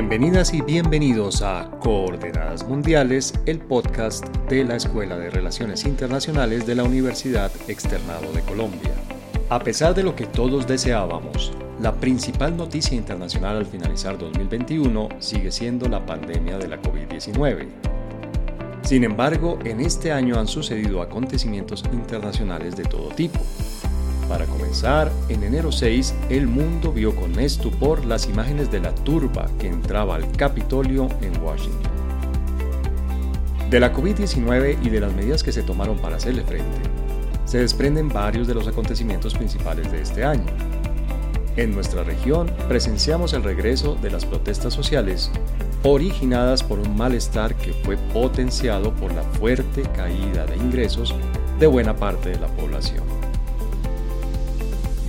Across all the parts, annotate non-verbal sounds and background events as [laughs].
Bienvenidas y bienvenidos a Coordenadas Mundiales, el podcast de la Escuela de Relaciones Internacionales de la Universidad Externado de Colombia. A pesar de lo que todos deseábamos, la principal noticia internacional al finalizar 2021 sigue siendo la pandemia de la COVID-19. Sin embargo, en este año han sucedido acontecimientos internacionales de todo tipo. Para comenzar, en enero 6, el mundo vio con estupor las imágenes de la turba que entraba al Capitolio en Washington. De la COVID-19 y de las medidas que se tomaron para hacerle frente, se desprenden varios de los acontecimientos principales de este año. En nuestra región presenciamos el regreso de las protestas sociales originadas por un malestar que fue potenciado por la fuerte caída de ingresos de buena parte de la población.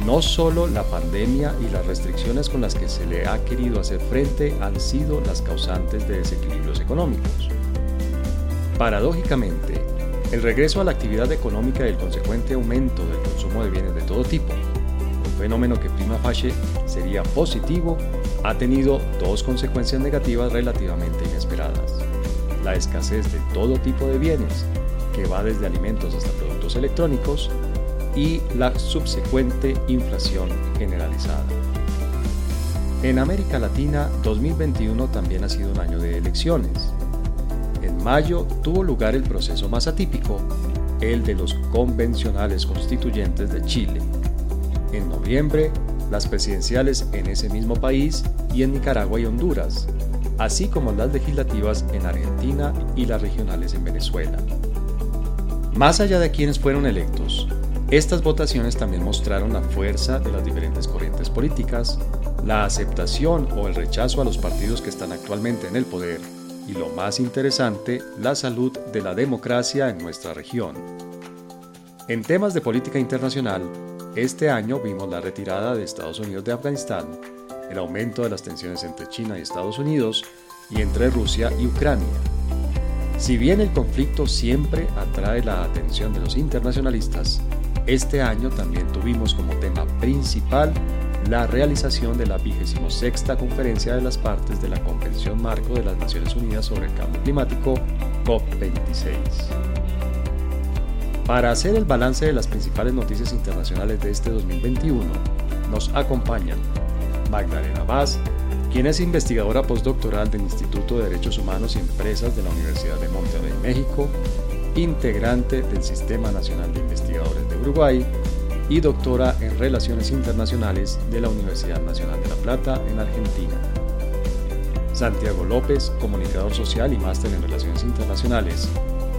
No solo la pandemia y las restricciones con las que se le ha querido hacer frente han sido las causantes de desequilibrios económicos. Paradójicamente, el regreso a la actividad económica y el consecuente aumento del consumo de bienes de todo tipo, un fenómeno que prima facie sería positivo ha tenido dos consecuencias negativas relativamente inesperadas. La escasez de todo tipo de bienes, que va desde alimentos hasta productos electrónicos, y la subsecuente inflación generalizada. En América Latina, 2021 también ha sido un año de elecciones. En mayo tuvo lugar el proceso más atípico, el de los convencionales constituyentes de Chile. En noviembre las presidenciales en ese mismo país y en Nicaragua y Honduras, así como las legislativas en Argentina y las regionales en Venezuela. Más allá de quienes fueron electos, estas votaciones también mostraron la fuerza de las diferentes corrientes políticas, la aceptación o el rechazo a los partidos que están actualmente en el poder y lo más interesante, la salud de la democracia en nuestra región. En temas de política internacional, este año vimos la retirada de Estados Unidos de Afganistán, el aumento de las tensiones entre China y Estados Unidos y entre Rusia y Ucrania. Si bien el conflicto siempre atrae la atención de los internacionalistas, este año también tuvimos como tema principal la realización de la 26 Conferencia de las Partes de la Convención Marco de las Naciones Unidas sobre el Cambio Climático, COP26. Para hacer el balance de las principales noticias internacionales de este 2021, nos acompañan Magdalena Vaz, quien es investigadora postdoctoral del Instituto de Derechos Humanos y Empresas de la Universidad de Monterrey, México, integrante del Sistema Nacional de Investigadores Uruguay y doctora en Relaciones Internacionales de la Universidad Nacional de La Plata en Argentina. Santiago López, comunicador social y máster en Relaciones Internacionales,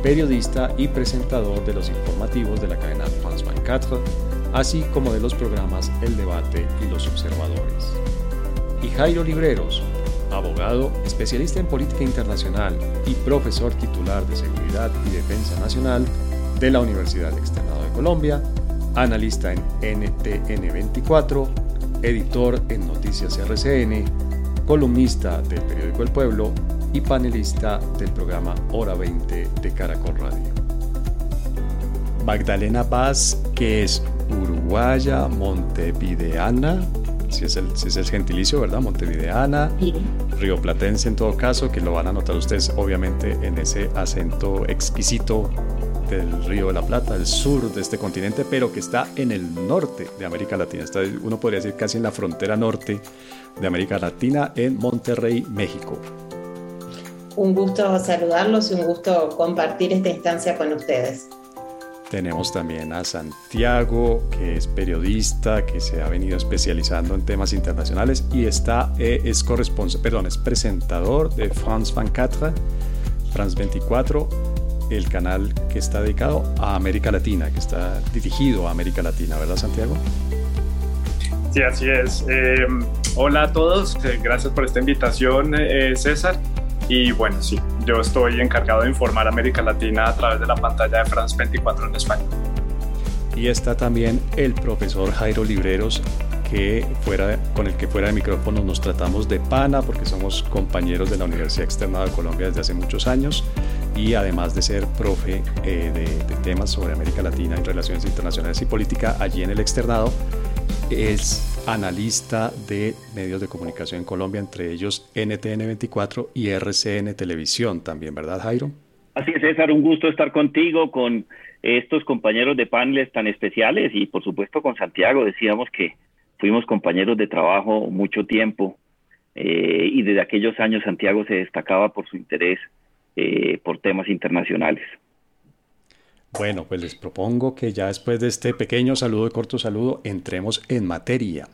periodista y presentador de los informativos de la cadena France 24, así como de los programas El Debate y Los Observadores. Y Jairo Libreros, abogado, especialista en política internacional y profesor titular de Seguridad y Defensa Nacional de la Universidad Externado de Colombia, analista en NTN 24, editor en Noticias RCN, columnista del periódico El Pueblo y panelista del programa Hora 20 de Caracol Radio. Magdalena Paz, que es uruguaya, montevideana, si es, el, si es el gentilicio, ¿verdad? Montevideana, rioplatense en todo caso, que lo van a notar ustedes obviamente en ese acento exquisito del Río de la Plata, el sur de este continente, pero que está en el norte de América Latina. Está, uno podría decir casi en la frontera norte de América Latina, en Monterrey, México. Un gusto saludarlos y un gusto compartir esta instancia con ustedes. Tenemos también a Santiago, que es periodista, que se ha venido especializando en temas internacionales y está, eh, es corresponsal, perdón, es presentador de France 24, France 24, el canal que está dedicado a América Latina, que está dirigido a América Latina, ¿verdad Santiago? Sí, así es. Eh, hola a todos, eh, gracias por esta invitación, César. Y bueno, sí, yo estoy encargado de informar a América Latina a través de la pantalla de France 24 en español. Y está también el profesor Jairo Libreros, que fuera, con el que fuera de micrófono nos tratamos de pana porque somos compañeros de la Universidad Externada de Colombia desde hace muchos años y además de ser profe eh, de, temas sobre América Latina y relaciones internacionales y política allí en el externado, es analista de medios de comunicación en Colombia, entre ellos NTN24 y RCN Televisión también, ¿verdad Jairo? Así es, César, un gusto estar contigo, con estos compañeros de paneles tan especiales y por supuesto con Santiago. Decíamos que fuimos compañeros de trabajo mucho tiempo eh, y desde aquellos años Santiago se destacaba por su interés eh, por temas internacionales. Bueno, pues les propongo que ya después de este pequeño saludo y corto saludo entremos en materia.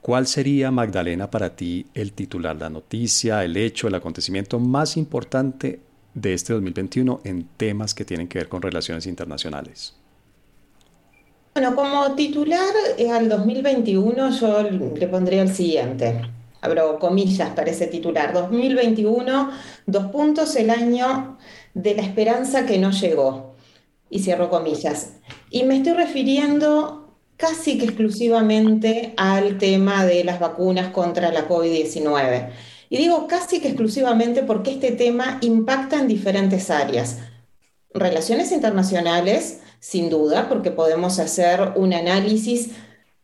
¿Cuál sería, Magdalena, para ti el titular, la noticia, el hecho, el acontecimiento más importante de este 2021 en temas que tienen que ver con relaciones internacionales? Bueno, como titular eh, al 2021 yo le pondría el siguiente. Abro comillas para ese titular. 2021, dos puntos, el año de la esperanza que no llegó. Y cierro comillas. Y me estoy refiriendo casi que exclusivamente al tema de las vacunas contra la COVID-19. Y digo casi que exclusivamente porque este tema impacta en diferentes áreas. Relaciones internacionales, sin duda, porque podemos hacer un análisis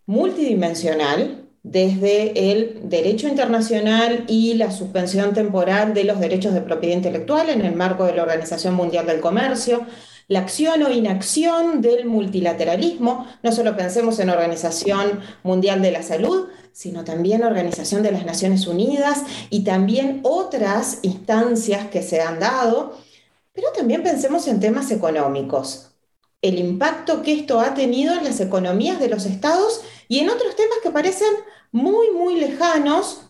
multidimensional desde el derecho internacional y la suspensión temporal de los derechos de propiedad intelectual en el marco de la Organización Mundial del Comercio, la acción o inacción del multilateralismo, no solo pensemos en Organización Mundial de la Salud, sino también Organización de las Naciones Unidas y también otras instancias que se han dado, pero también pensemos en temas económicos, el impacto que esto ha tenido en las economías de los estados y en otros temas que parecen muy, muy lejanos,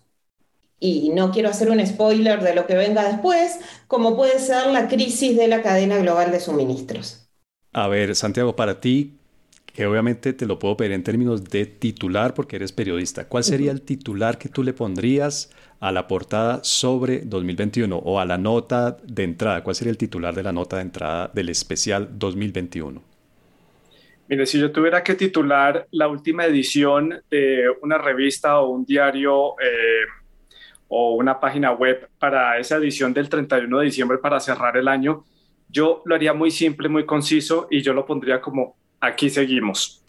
y no quiero hacer un spoiler de lo que venga después, como puede ser la crisis de la cadena global de suministros. A ver, Santiago, para ti, que obviamente te lo puedo pedir en términos de titular porque eres periodista. ¿Cuál sería el titular que tú le pondrías a la portada sobre 2021 o a la nota de entrada? ¿Cuál sería el titular de la nota de entrada del especial 2021? Mire, si yo tuviera que titular la última edición de una revista o un diario eh, o una página web para esa edición del 31 de diciembre para cerrar el año, yo lo haría muy simple, muy conciso y yo lo pondría como aquí seguimos.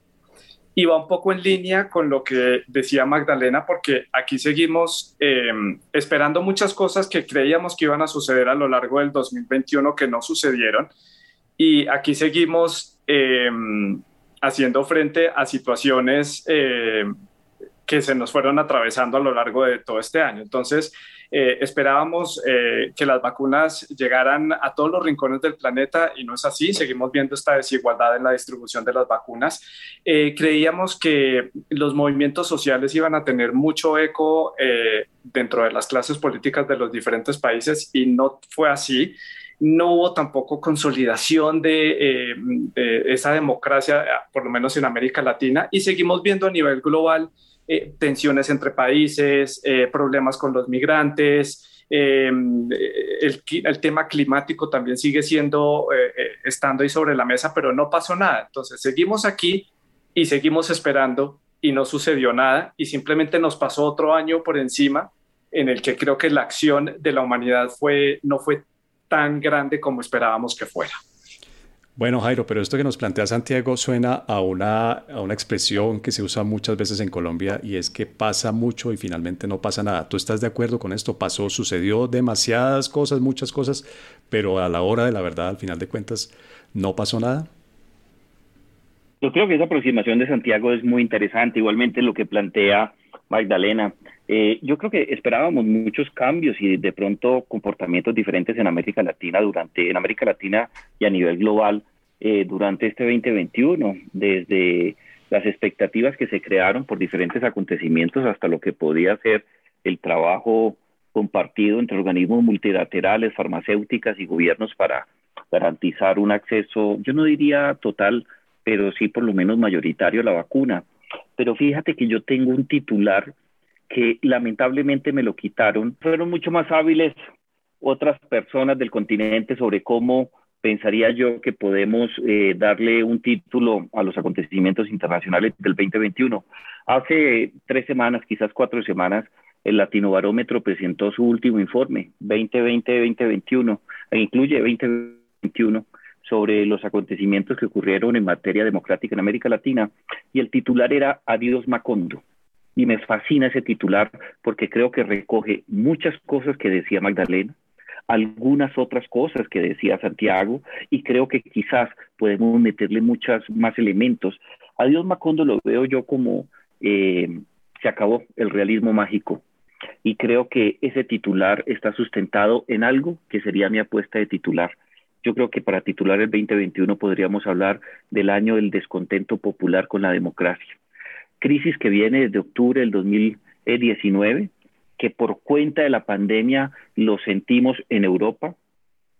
Y va un poco en línea con lo que decía Magdalena, porque aquí seguimos em, esperando muchas cosas que creíamos que iban a suceder a lo largo del 2021 que no sucedieron. Y aquí seguimos em, haciendo frente a situaciones em, que se nos fueron atravesando a lo largo de todo este año. Entonces, eh, esperábamos eh, que las vacunas llegaran a todos los rincones del planeta y no es así. Seguimos viendo esta desigualdad en la distribución de las vacunas. Eh, creíamos que los movimientos sociales iban a tener mucho eco dentro de las clases políticas de los diferentes países y no fue así no hubo tampoco consolidación de, de, esa democracia, por lo menos en América Latina, y seguimos viendo a nivel global eh, tensiones entre países, eh, problemas con los migrantes, eh, el, el, tema climático también sigue siendo, estando ahí sobre la mesa, pero no pasó nada. Entonces, seguimos aquí y seguimos esperando y no sucedió nada y simplemente nos pasó otro año por encima en el que creo que la acción de la humanidad fue, no fue tan grande como esperábamos que fuera. Bueno, Jairo, pero esto que nos plantea Santiago suena a una, a una expresión que se usa muchas veces en Colombia y es que pasa mucho y finalmente no pasa nada. ¿Tú estás de acuerdo con esto? Pasó, sucedió demasiadas cosas, muchas cosas, pero a la hora de la verdad, al final de cuentas, no pasó nada. Yo creo que esa aproximación de Santiago es muy interesante, igualmente lo que plantea Magdalena. Eh, yo creo que esperábamos muchos cambios y de pronto comportamientos diferentes en América Latina durante, en América Latina y a nivel global eh, durante este 2021, desde las expectativas que se crearon por diferentes acontecimientos hasta lo que podía ser el trabajo compartido entre organismos multilaterales, farmacéuticas y gobiernos para garantizar un acceso, yo no diría total, pero sí por lo menos mayoritario a la vacuna. Pero fíjate que yo tengo un titular que lamentablemente me lo quitaron. Fueron mucho más hábiles otras personas del continente sobre cómo pensaría yo que podemos eh, darle un título a los acontecimientos internacionales del 2021. Hace tres semanas, quizás cuatro semanas, el Latino Barómetro presentó su último informe, 2020-2021, e incluye 2021, sobre los acontecimientos que ocurrieron en materia democrática en América Latina, y el titular era Adiós Macondo. Y me fascina ese titular porque creo que recoge muchas cosas que decía Magdalena, algunas otras cosas que decía Santiago y creo que quizás podemos meterle muchos más elementos. A Dios Macondo lo veo yo como eh, se acabó el realismo mágico y creo que ese titular está sustentado en algo que sería mi apuesta de titular. Yo creo que para titular el 2021 podríamos hablar del año del descontento popular con la democracia. Crisis que viene desde octubre del 2019, que por cuenta de la pandemia lo sentimos en Europa,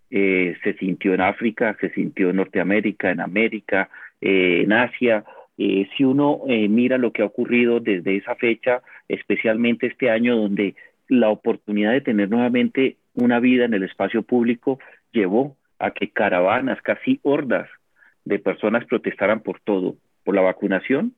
eh, se sintió en África, se sintió en Norteamérica, en América, eh, en Asia. Eh, si uno mira lo que ha ocurrido desde esa fecha, especialmente este año donde la oportunidad de tener nuevamente una vida en el espacio público llevó a que caravanas, casi hordas de personas protestaran por todo, por la vacunación,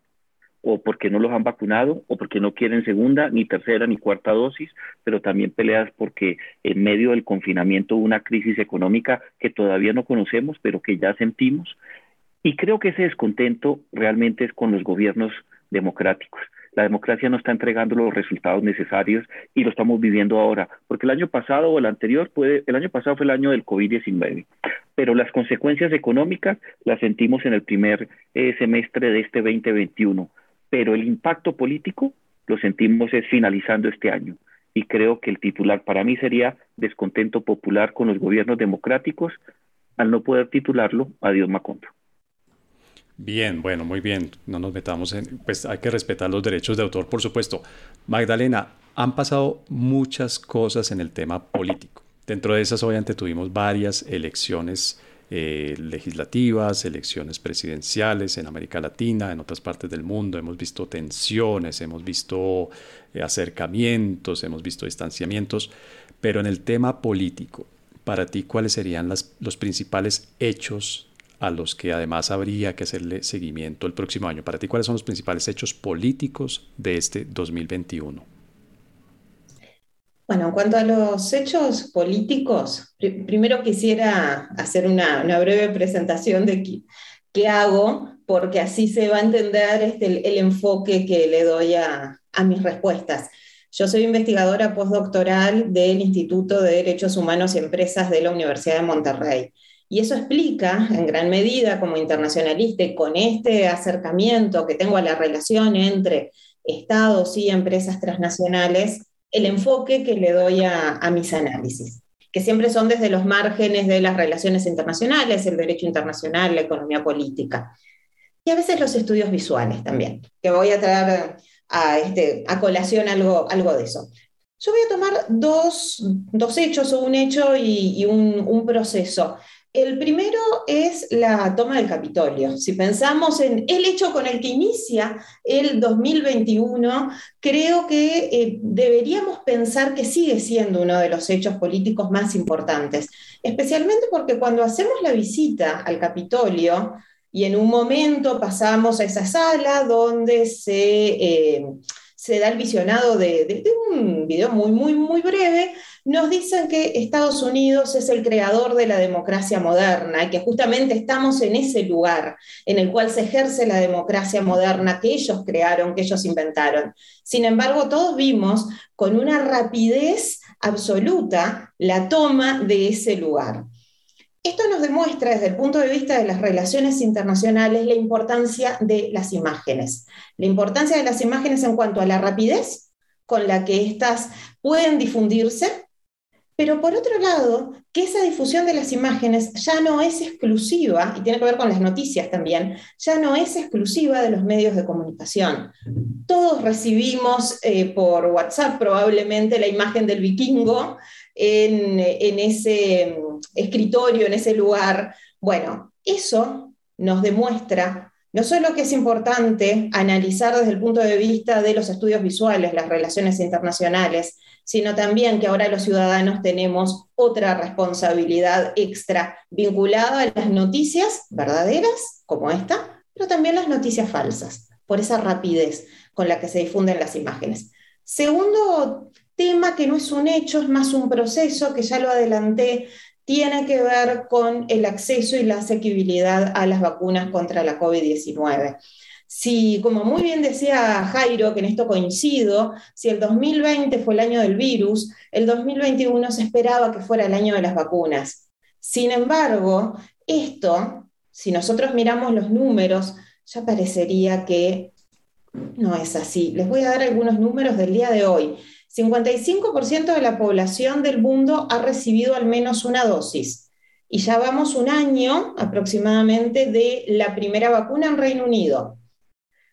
o porque no los han vacunado, o porque no quieren segunda, ni tercera, ni cuarta dosis, pero también peleas porque en medio del confinamiento hubo una crisis económica que todavía no conocemos, pero que ya sentimos. Y creo que ese descontento realmente es con los gobiernos democráticos la democracia no está entregando los resultados necesarios y lo estamos viviendo ahora, porque el año pasado o el anterior, puede, el año pasado fue el año del COVID-19, pero las consecuencias económicas las sentimos en el primer eh, semestre de este 2021, pero el impacto político lo sentimos es finalizando este año. Y creo que el titular para mí sería descontento popular con los gobiernos democráticos al no poder titularlo a Dios Macondo. Bien, bueno, muy bien. No nos metamos en, pues hay que respetar los derechos de autor, por supuesto. Magdalena, han pasado muchas cosas en el tema político. Dentro de esas, obviamente, tuvimos varias elecciones eh, legislativas, elecciones presidenciales en América Latina, en otras partes del mundo. Hemos visto tensiones, hemos visto eh, acercamientos, hemos visto distanciamientos. Pero en el tema político, para ti, ¿cuáles serían los principales hechos a los que además habría que hacerle seguimiento el próximo año. Para ti, ¿cuáles son los principales hechos políticos de este 2021? Bueno, en cuanto a los hechos políticos, primero quisiera hacer una, breve presentación de qué, hago, porque así se va a entender este, el, enfoque que le doy a, a mis respuestas. Yo soy investigadora postdoctoral del Instituto de Derechos Humanos y Empresas de la Universidad de Monterrey. Y eso explica en gran medida como internacionalista y con este acercamiento que tengo a la relación entre estados y empresas transnacionales, el enfoque que le doy a, mis análisis, que siempre son desde los márgenes de las relaciones internacionales, el derecho internacional, la economía política. Y a veces los estudios visuales también, que voy a traer a, este, a colación algo, algo de eso. Yo voy a tomar dos, hechos o un hecho y, un proceso el primero es la toma del Capitolio. Si pensamos en el hecho con el que inicia el 2021, creo que eh, deberíamos pensar que sigue siendo uno de los hechos políticos más importantes, especialmente porque cuando hacemos la visita al Capitolio y en un momento pasamos a esa sala donde se... Eh, da el visionado de, un video muy, muy, muy breve, nos dicen que Estados Unidos es el creador de la democracia moderna y que justamente estamos en ese lugar en el cual se ejerce la democracia moderna que ellos crearon, que ellos inventaron. Sin embargo, todos vimos con una rapidez absoluta la toma de ese lugar. Esto nos demuestra desde el punto de vista de las relaciones internacionales la importancia de las imágenes. La importancia de las imágenes en cuanto a la rapidez con la que éstas pueden difundirse, pero por otro lado, que esa difusión de las imágenes ya no es exclusiva, y tiene que ver con las noticias también, ya no es exclusiva de los medios de comunicación. Todos recibimos eh, por WhatsApp probablemente la imagen del vikingo en, ese mm, escritorio, en ese lugar. Bueno, eso nos demuestra no solo que es importante analizar desde el punto de vista de los estudios visuales las relaciones internacionales, sino también que ahora los ciudadanos tenemos otra responsabilidad extra vinculada a las noticias verdaderas, como esta, pero también las noticias falsas, por esa rapidez con la que se difunden las imágenes. Segundo tema que no es un hecho, es más un proceso, que ya lo adelanté, tiene que ver con el acceso y la asequibilidad a las vacunas contra la COVID-19. Si, como muy bien decía Jairo, que en esto coincido, si el 2020 fue el año del virus, el 2021 se esperaba que fuera el año de las vacunas. Sin embargo, esto, si nosotros miramos los números, ya parecería que no es así. Les voy a dar algunos números del día de hoy. 55% de la población del mundo ha recibido al menos una dosis. Y ya vamos un año aproximadamente de la primera vacuna en Reino Unido.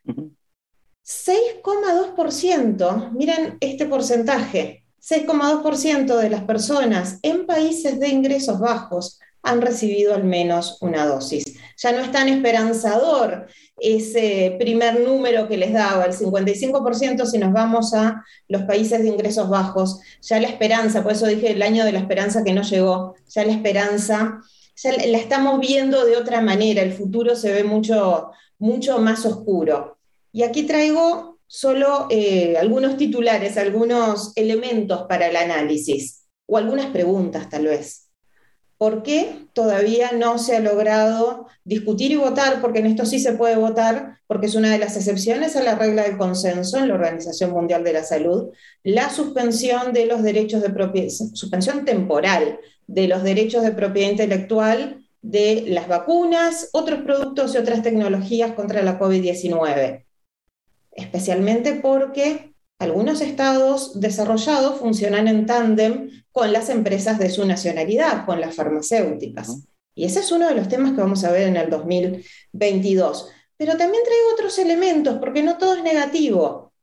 6,2%, miren este porcentaje, 6,2% de las personas en países de ingresos bajos han recibido al menos una dosis. Ya no es tan esperanzador ese primer número que les daba, el 55% si nos vamos a los países de ingresos bajos, ya la esperanza, por eso dije el año de la esperanza que no llegó, ya la esperanza, ya la estamos viendo de otra manera, el futuro se ve mucho, mucho más oscuro. Y aquí traigo solo eh, algunos titulares, algunos elementos para el análisis, o algunas preguntas tal vez. ¿Por qué todavía no se ha logrado discutir y votar? Porque en esto sí se puede votar, porque es una de las excepciones a la regla del consenso en la Organización Mundial de la Salud, la suspensión de los derechos de propiedad, suspensión temporal de los derechos de propiedad intelectual de las vacunas, otros productos y otras tecnologías contra la COVID-19. Especialmente porque algunos estados desarrollados funcionan en tándem con las empresas de su nacionalidad, con las farmacéuticas. Y ese es uno de los temas que vamos a ver en el 2022. Pero también traigo otros elementos, porque no todo es negativo.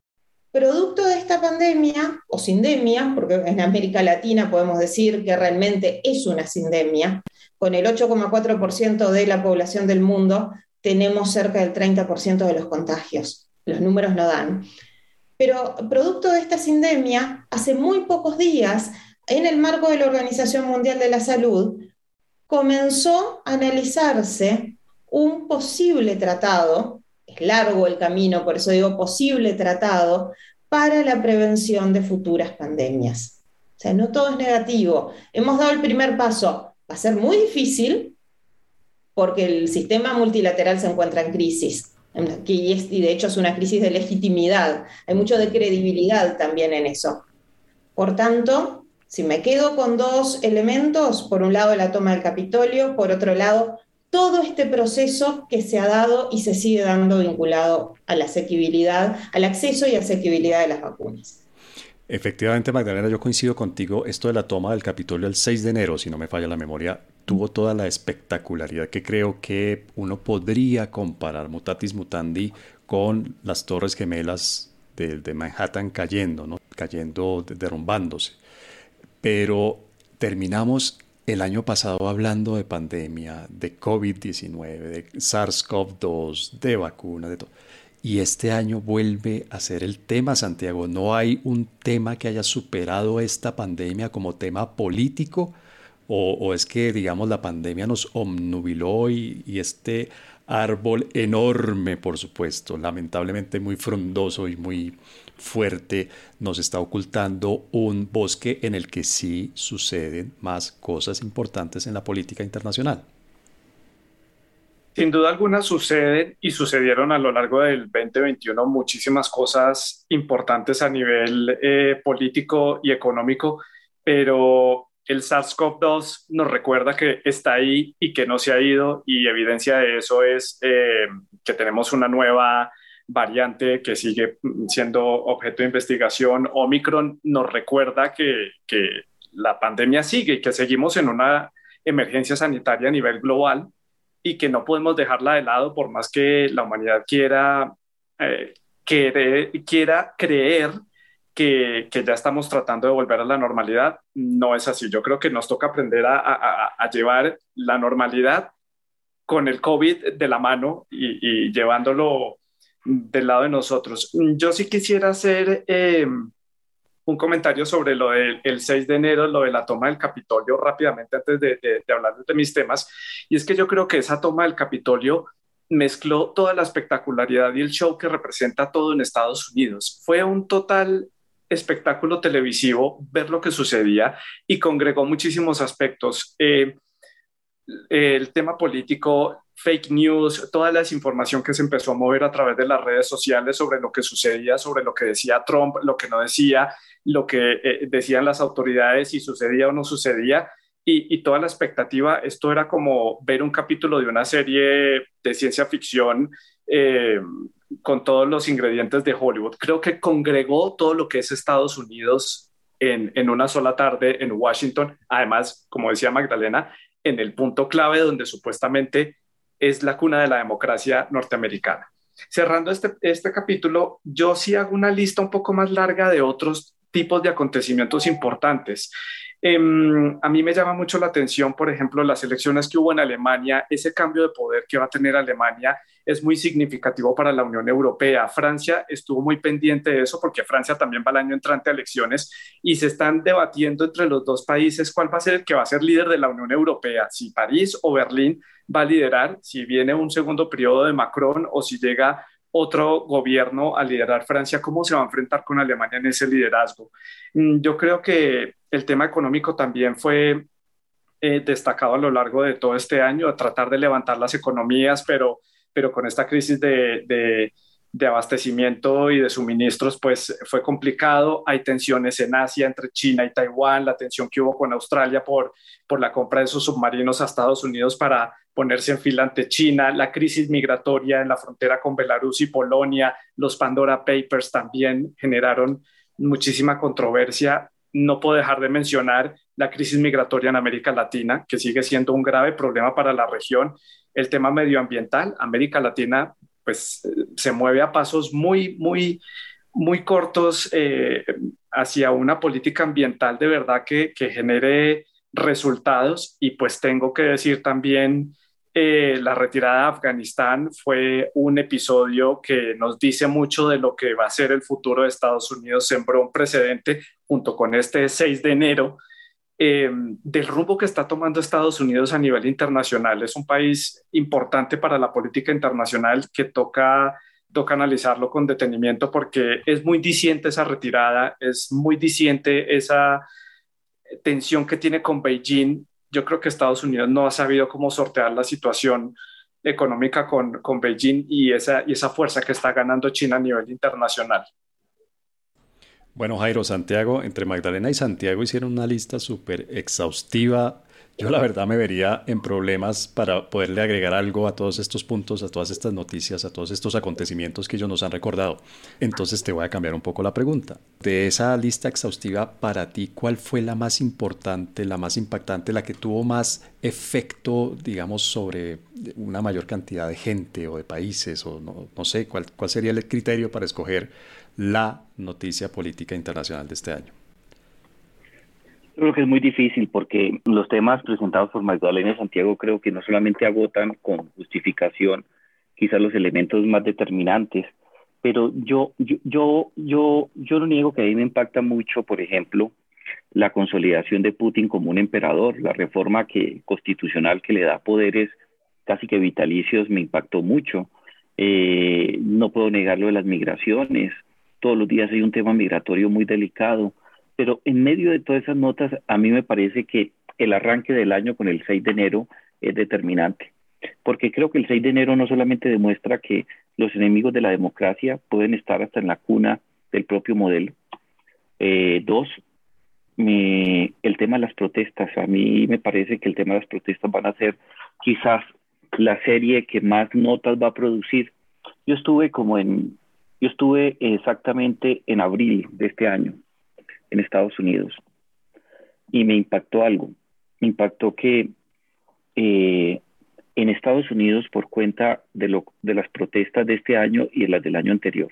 Producto de esta pandemia, o sindemia, porque en América Latina podemos decir que realmente es una sindemia, con el 8,4% de la población del mundo tenemos cerca del 30% de los contagios. Los números no dan. Pero producto de esta sindemia, hace muy pocos días, en el marco de la Organización Mundial de la Salud, comenzó a analizarse un posible tratado, es largo el camino, por eso digo posible tratado, para la prevención de futuras pandemias. O sea, no todo es negativo. Hemos dado el primer paso. Va a ser muy difícil porque el sistema multilateral se encuentra en crisis y de hecho es una crisis de legitimidad, hay mucho de credibilidad también en eso. Por tanto, si me quedo con dos elementos, por un lado la toma del Capitolio, por otro lado todo este proceso que se ha dado y se sigue dando vinculado a la asequibilidad, al acceso y asequibilidad de las vacunas. Efectivamente, Magdalena, yo coincido contigo. Esto de la toma del Capitolio el 6 de enero, si no me falla la memoria, tuvo toda la espectacularidad que creo que uno podría comparar mutatis mutandi con las torres gemelas de, Manhattan cayendo, ¿no? cayendo, derrumbándose. Pero terminamos el año pasado hablando de pandemia, de COVID-19, de SARS-CoV-2, de vacunas, de todo. Y este año vuelve a ser el tema, Santiago. No hay un tema que haya superado esta pandemia como tema político o, es que, digamos, la pandemia nos omnubiló y, y, este árbol enorme, por supuesto, lamentablemente muy frondoso y muy fuerte, nos está ocultando un bosque en el que sí suceden más cosas importantes en la política internacional. Sin duda alguna suceden y sucedieron a lo largo del 2021 muchísimas cosas importantes a nivel eh, político y económico, pero el SARS-CoV-2 nos recuerda que está ahí y que no se ha ido y evidencia de eso es eh, que tenemos una nueva variante que sigue siendo objeto de investigación. Omicron nos recuerda que, que la pandemia sigue y que seguimos en una emergencia sanitaria a nivel global y que no podemos dejarla de lado por más que la humanidad quiera, eh, quiera creer que, que, ya estamos tratando de volver a la normalidad. No es así. Yo creo que nos toca aprender a, a, llevar la normalidad con el COVID de la mano y, y, llevándolo del lado de nosotros. Yo sí quisiera hacer... Eh, un comentario sobre lo del 6 de enero, lo de la toma del Capitolio, rápidamente antes de, hablar de mis temas. Y es que yo creo que esa toma del Capitolio mezcló toda la espectacularidad y el show que representa todo en Estados Unidos. Fue un total espectáculo televisivo ver lo que sucedía y congregó muchísimos aspectos. Eh, el tema político fake news, toda la información que se empezó a mover a través de las redes sociales sobre lo que sucedía, sobre lo que decía Trump, lo que no decía, lo que eh, decían las autoridades, si sucedía o no sucedía, y, toda la expectativa, esto era como ver un capítulo de una serie de ciencia ficción eh, con todos los ingredientes de Hollywood. Creo que congregó todo lo que es Estados Unidos en, en una sola tarde en Washington. Además, como decía Magdalena, en el punto clave donde supuestamente es la cuna de la democracia norteamericana. Cerrando este, este capítulo, yo sí hago una lista un poco más larga de otros tipos de acontecimientos importantes. Em, a mí me llama mucho la atención, por ejemplo, las elecciones que hubo en Alemania, ese cambio de poder que va a tener Alemania es muy significativo para la Unión Europea. Francia estuvo muy pendiente de eso porque Francia también va el año entrante a elecciones y se están debatiendo entre los dos países cuál va a ser el que va a ser líder de la Unión Europea, si París o Berlín va a liderar, si viene un segundo periodo de Macron o si llega otro gobierno a liderar Francia, cómo se va a enfrentar con Alemania en ese liderazgo. Mm, yo creo que el tema económico también fue eh, destacado a lo largo de todo este año, a tratar de levantar las economías, pero, pero con esta crisis de, de, de abastecimiento y de suministros, pues fue complicado. Hay tensiones en Asia entre China y Taiwán, la tensión que hubo con Australia por, por la compra de sus submarinos a Estados Unidos para ponerse en fila ante China, la crisis migratoria en la frontera con Belarus y Polonia, los Pandora Papers también generaron muchísima controversia no puedo dejar de mencionar la crisis migratoria en América Latina, que sigue siendo un grave problema para la región. El tema medioambiental, América Latina, pues se mueve a pasos muy, muy, muy cortos eh, hacia una política ambiental de verdad que, genere resultados. Y pues tengo que decir también eh, la retirada de Afganistán fue un episodio que nos dice mucho de lo que va a ser el futuro de Estados Unidos. Sembró un precedente junto con este 6 de enero em, del rumbo que está tomando Estados Unidos a nivel internacional. Es un país importante para la política internacional que toca, toca analizarlo con detenimiento porque es muy disiente esa retirada, es muy disiente esa tensión que tiene con Beijing yo creo que Estados Unidos no ha sabido cómo sortear la situación económica con, con Beijing y esa, y esa fuerza que está ganando China a nivel internacional. Bueno, Jairo, Santiago, entre Magdalena y Santiago hicieron una lista súper exhaustiva yo la verdad me vería en problemas para poderle agregar algo a todos estos puntos, a todas estas noticias, a todos estos acontecimientos que ellos nos han recordado. Entonces te voy a cambiar un poco la pregunta. De esa lista exhaustiva, para ti, ¿cuál fue la más importante, la más impactante, la que tuvo más efecto, digamos, sobre una mayor cantidad de gente o de países? O no, no sé, ¿cuál, ¿cuál sería el criterio para escoger la noticia política internacional de este año? Creo que es muy difícil porque los temas presentados por Magdalena Santiago creo que no solamente agotan con justificación quizás los elementos más determinantes, pero yo, yo, yo, yo, yo no niego que a mí me impacta mucho, por ejemplo, la consolidación de Putin como un emperador, la reforma que, constitucional que le da poderes casi que vitalicios me impactó mucho. Eh, no puedo negarlo de las migraciones, todos los días hay un tema migratorio muy delicado pero en medio de todas esas notas, a mí me parece que el arranque del año con el 6 de enero es determinante, porque creo que el 6 de enero no solamente demuestra que los enemigos de la democracia pueden estar hasta en la cuna del propio modelo. Eh, dos, el tema de las protestas. A mí me parece que el tema de las protestas van a ser quizás la serie que más notas va a producir. Yo estuve como en, yo estuve exactamente en abril de este año en Estados Unidos y me impactó algo. Me impactó que eh, en Estados Unidos, por cuenta de, lo, de las protestas de este año y de las del año anterior,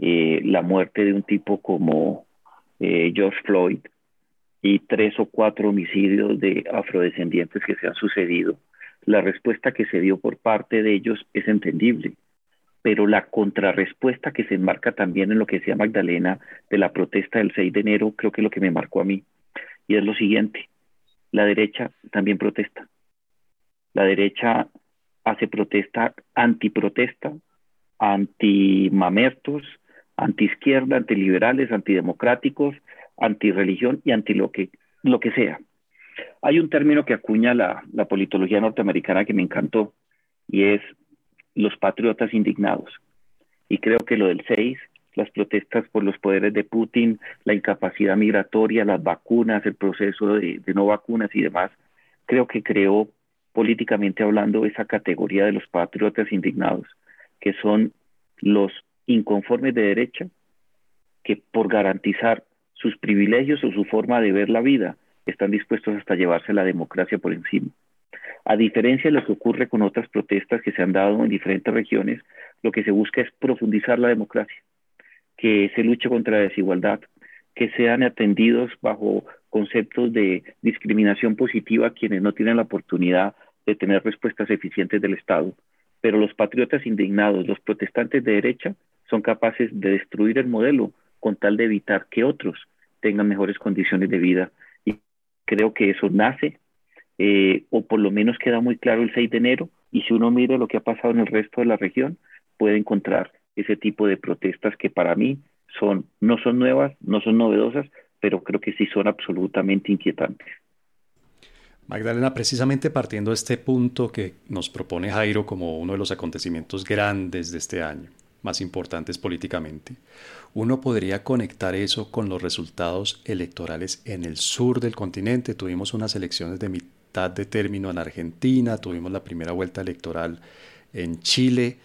eh, la muerte de un tipo como eh, George Floyd y tres o cuatro homicidios de afrodescendientes que se han sucedido, la respuesta que se dio por parte de ellos es entendible pero la contrarrespuesta que se enmarca también en lo que decía Magdalena de la protesta del 6 de enero, creo que es lo que me marcó a mí. Y es lo siguiente, la derecha también protesta. La derecha hace protesta, antiprotesta, anti-mamertos, anti-izquierda, antiliberales, antidemocráticos, antirreligión y anti lo que, lo que sea. Hay un término que acuña la, la politología norteamericana que me encantó, y es los patriotas indignados. Y creo que lo del 6, las protestas por los poderes de Putin, la incapacidad migratoria, las vacunas, el proceso de, de no vacunas y demás, creo que creó políticamente hablando esa categoría de los patriotas indignados, que son los inconformes de derecha que por garantizar sus privilegios o su forma de ver la vida están dispuestos hasta llevarse la democracia por encima. A diferencia de lo que ocurre con otras protestas que se han dado en diferentes regiones, lo que se busca es profundizar la democracia, que se luche contra la desigualdad, que sean atendidos bajo conceptos de discriminación positiva quienes no tienen la oportunidad de tener respuestas eficientes del Estado. Pero los patriotas indignados, los protestantes de derecha, son capaces de destruir el modelo con tal de evitar que otros tengan mejores condiciones de vida. Y creo que eso nace, eh, o por lo menos queda muy claro el 6 de enero, y si uno mira lo que ha pasado en el resto de la región, puede encontrar ese tipo de protestas que para mí son, no son nuevas, no son novedosas, pero creo que sí son absolutamente inquietantes. Magdalena, precisamente partiendo de este punto que nos propone Jairo como uno de los acontecimientos grandes de este año, más importantes políticamente, uno podría conectar eso con los resultados electorales en el sur del continente. Tuvimos unas elecciones de mitad de término en Argentina, tuvimos la primera vuelta electoral en Chile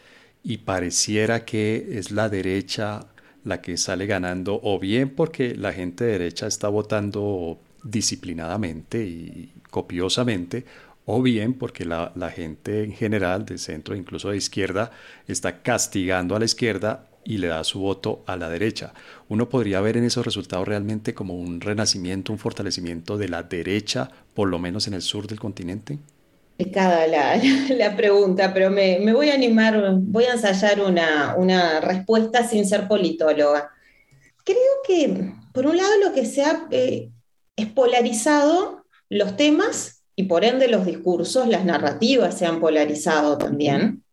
y pareciera que es la derecha la que sale ganando o bien porque la gente de derecha está votando disciplinadamente y copiosamente, o bien porque la, gente en general, de centro, incluso de izquierda, está castigando a la izquierda y le da su voto a la derecha. Uno podría ver en esos resultados realmente como un renacimiento, un fortalecimiento de la derecha, por lo menos en el sur del continente. Cada [laughs] la, la pregunta, pero me, voy a animar, voy a ensayar una, una respuesta sin ser politóloga. Creo que, por un lado, lo que se ha eh, es polarizado los temas y por ende los discursos, las narrativas se han polarizado también.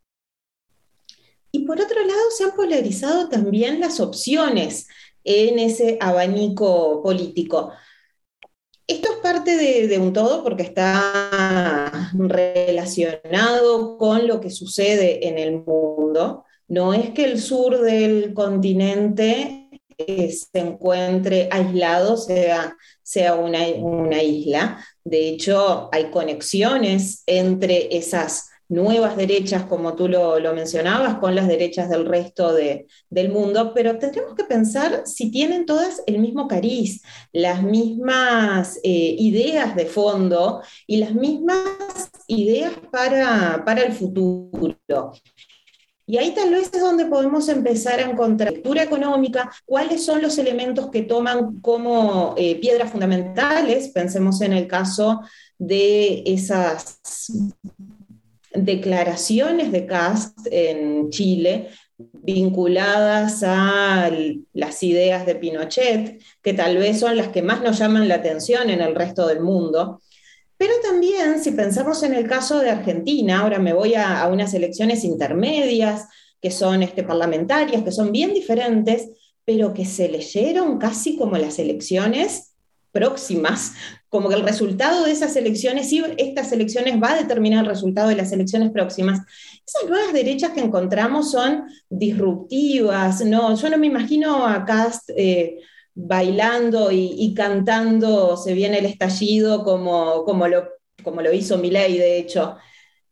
Y por otro lado se han polarizado también las opciones en ese abanico político. Esto es parte de, un todo porque está relacionado con lo que sucede en el mundo. No es que el sur del continente se encuentre aislado sea, sea una, una isla. De hecho, hay conexiones entre esas nuevas derechas, como tú lo, mencionabas, con las derechas del resto del mundo, pero tendremos que pensar si tienen todas el mismo cariz, las mismas eh, ideas de fondo y las mismas ideas para, para el futuro. Y ahí tal vez es donde podemos empezar a encontrar lectura económica, cuáles son los elementos que toman como eh, piedras fundamentales, pensemos en el caso de esas declaraciones de Cast en Chile vinculadas a las ideas de Pinochet, que tal vez son las que más nos llaman la atención en el resto del mundo, pero también, si pensamos en el caso de Argentina, ahora me voy a, unas elecciones intermedias, que son este, parlamentarias, que son bien diferentes, pero que se leyeron casi como las elecciones próximas, como que el resultado de esas elecciones, y estas elecciones va a determinar el resultado de las elecciones próximas. Esas nuevas derechas que encontramos son disruptivas, no, yo no me imagino a Cast eh, bailando y, cantando se viene el estallido como, como, lo, como lo hizo Milei, de hecho.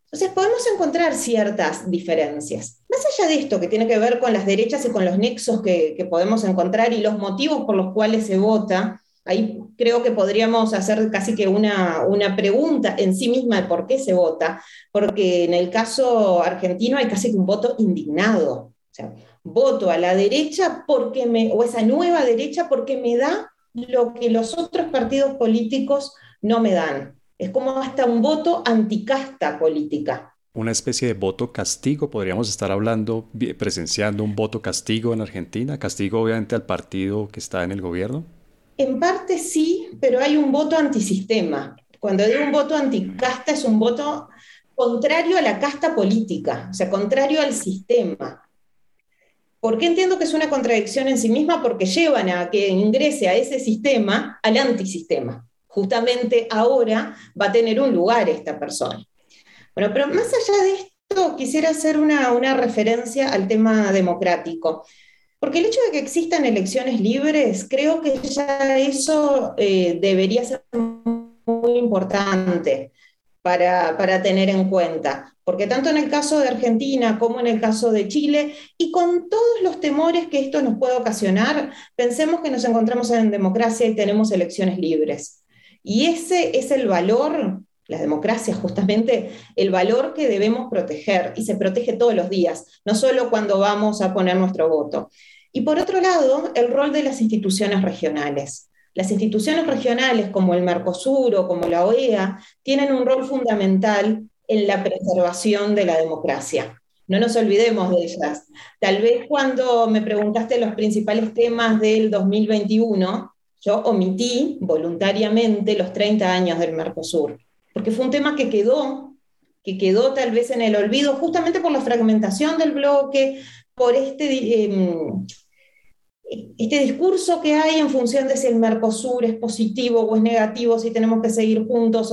Entonces podemos encontrar ciertas diferencias. Más allá de esto, que tiene que ver con las derechas y con los nexos que, que podemos encontrar y los motivos por los cuales se vota, ahí creo que podríamos hacer casi que una, una, pregunta en sí misma de por qué se vota, porque en el caso argentino hay casi que un voto indignado. O sea, voto a la derecha porque me, o esa nueva derecha porque me da lo que los otros partidos políticos no me dan. Es como hasta un voto anticasta política. Una especie de voto castigo, podríamos estar hablando, presenciando un voto castigo en Argentina, castigo obviamente al partido que está en el gobierno. En parte sí, pero hay un voto antisistema. Cuando digo un voto anticasta es un voto contrario a la casta política, o sea, contrario al sistema. ¿Por qué entiendo que es una contradicción en sí misma? Porque llevan a que ingrese a ese sistema al antisistema. Justamente ahora va a tener un lugar esta persona. Bueno, pero más allá de esto quisiera hacer una, una referencia al tema democrático. Porque el hecho de que existan elecciones libres, creo que ya eso eh, debería ser muy importante para, para, tener en cuenta. Porque tanto en el caso de Argentina como en el caso de Chile, y con todos los temores que esto nos puede ocasionar, pensemos que nos encontramos en democracia y tenemos elecciones libres. Y ese es el valor la democracia justamente el valor que debemos proteger y se protege todos los días, no solo cuando vamos a poner nuestro voto. Y por otro lado, el rol de las instituciones regionales. Las instituciones regionales como el Mercosur o como la OEA tienen un rol fundamental en la preservación de la democracia. No nos olvidemos de ellas. Tal vez cuando me preguntaste los principales temas del 2021, yo omití voluntariamente los 30 años del Mercosur, porque fue un tema que quedó, que quedó tal vez en el olvido justamente por la fragmentación del bloque, por este, em, este discurso que hay en función de si el Mercosur es positivo o es negativo, si tenemos que seguir juntos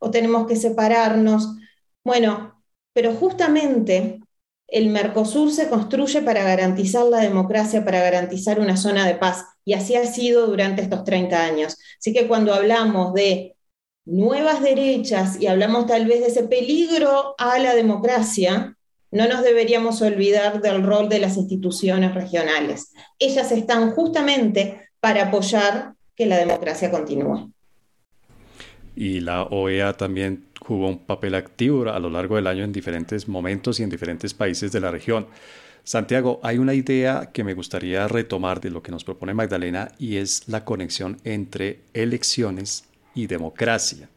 o, tenemos que separarnos. Bueno, pero justamente el Mercosur se construye para garantizar la democracia, para garantizar una zona de paz, y así ha sido durante estos 30 años. Así que cuando hablamos de nuevas derechas y hablamos tal vez de ese peligro a la democracia, no nos deberíamos olvidar del rol de las instituciones regionales. Ellas están justamente para apoyar que la democracia continúe. Y la OEA también jugó un papel activo a lo largo del año en diferentes momentos y en diferentes países de la región. Santiago, hay una idea que me gustaría retomar de lo que nos propone Magdalena y es la conexión entre elecciones y democracia,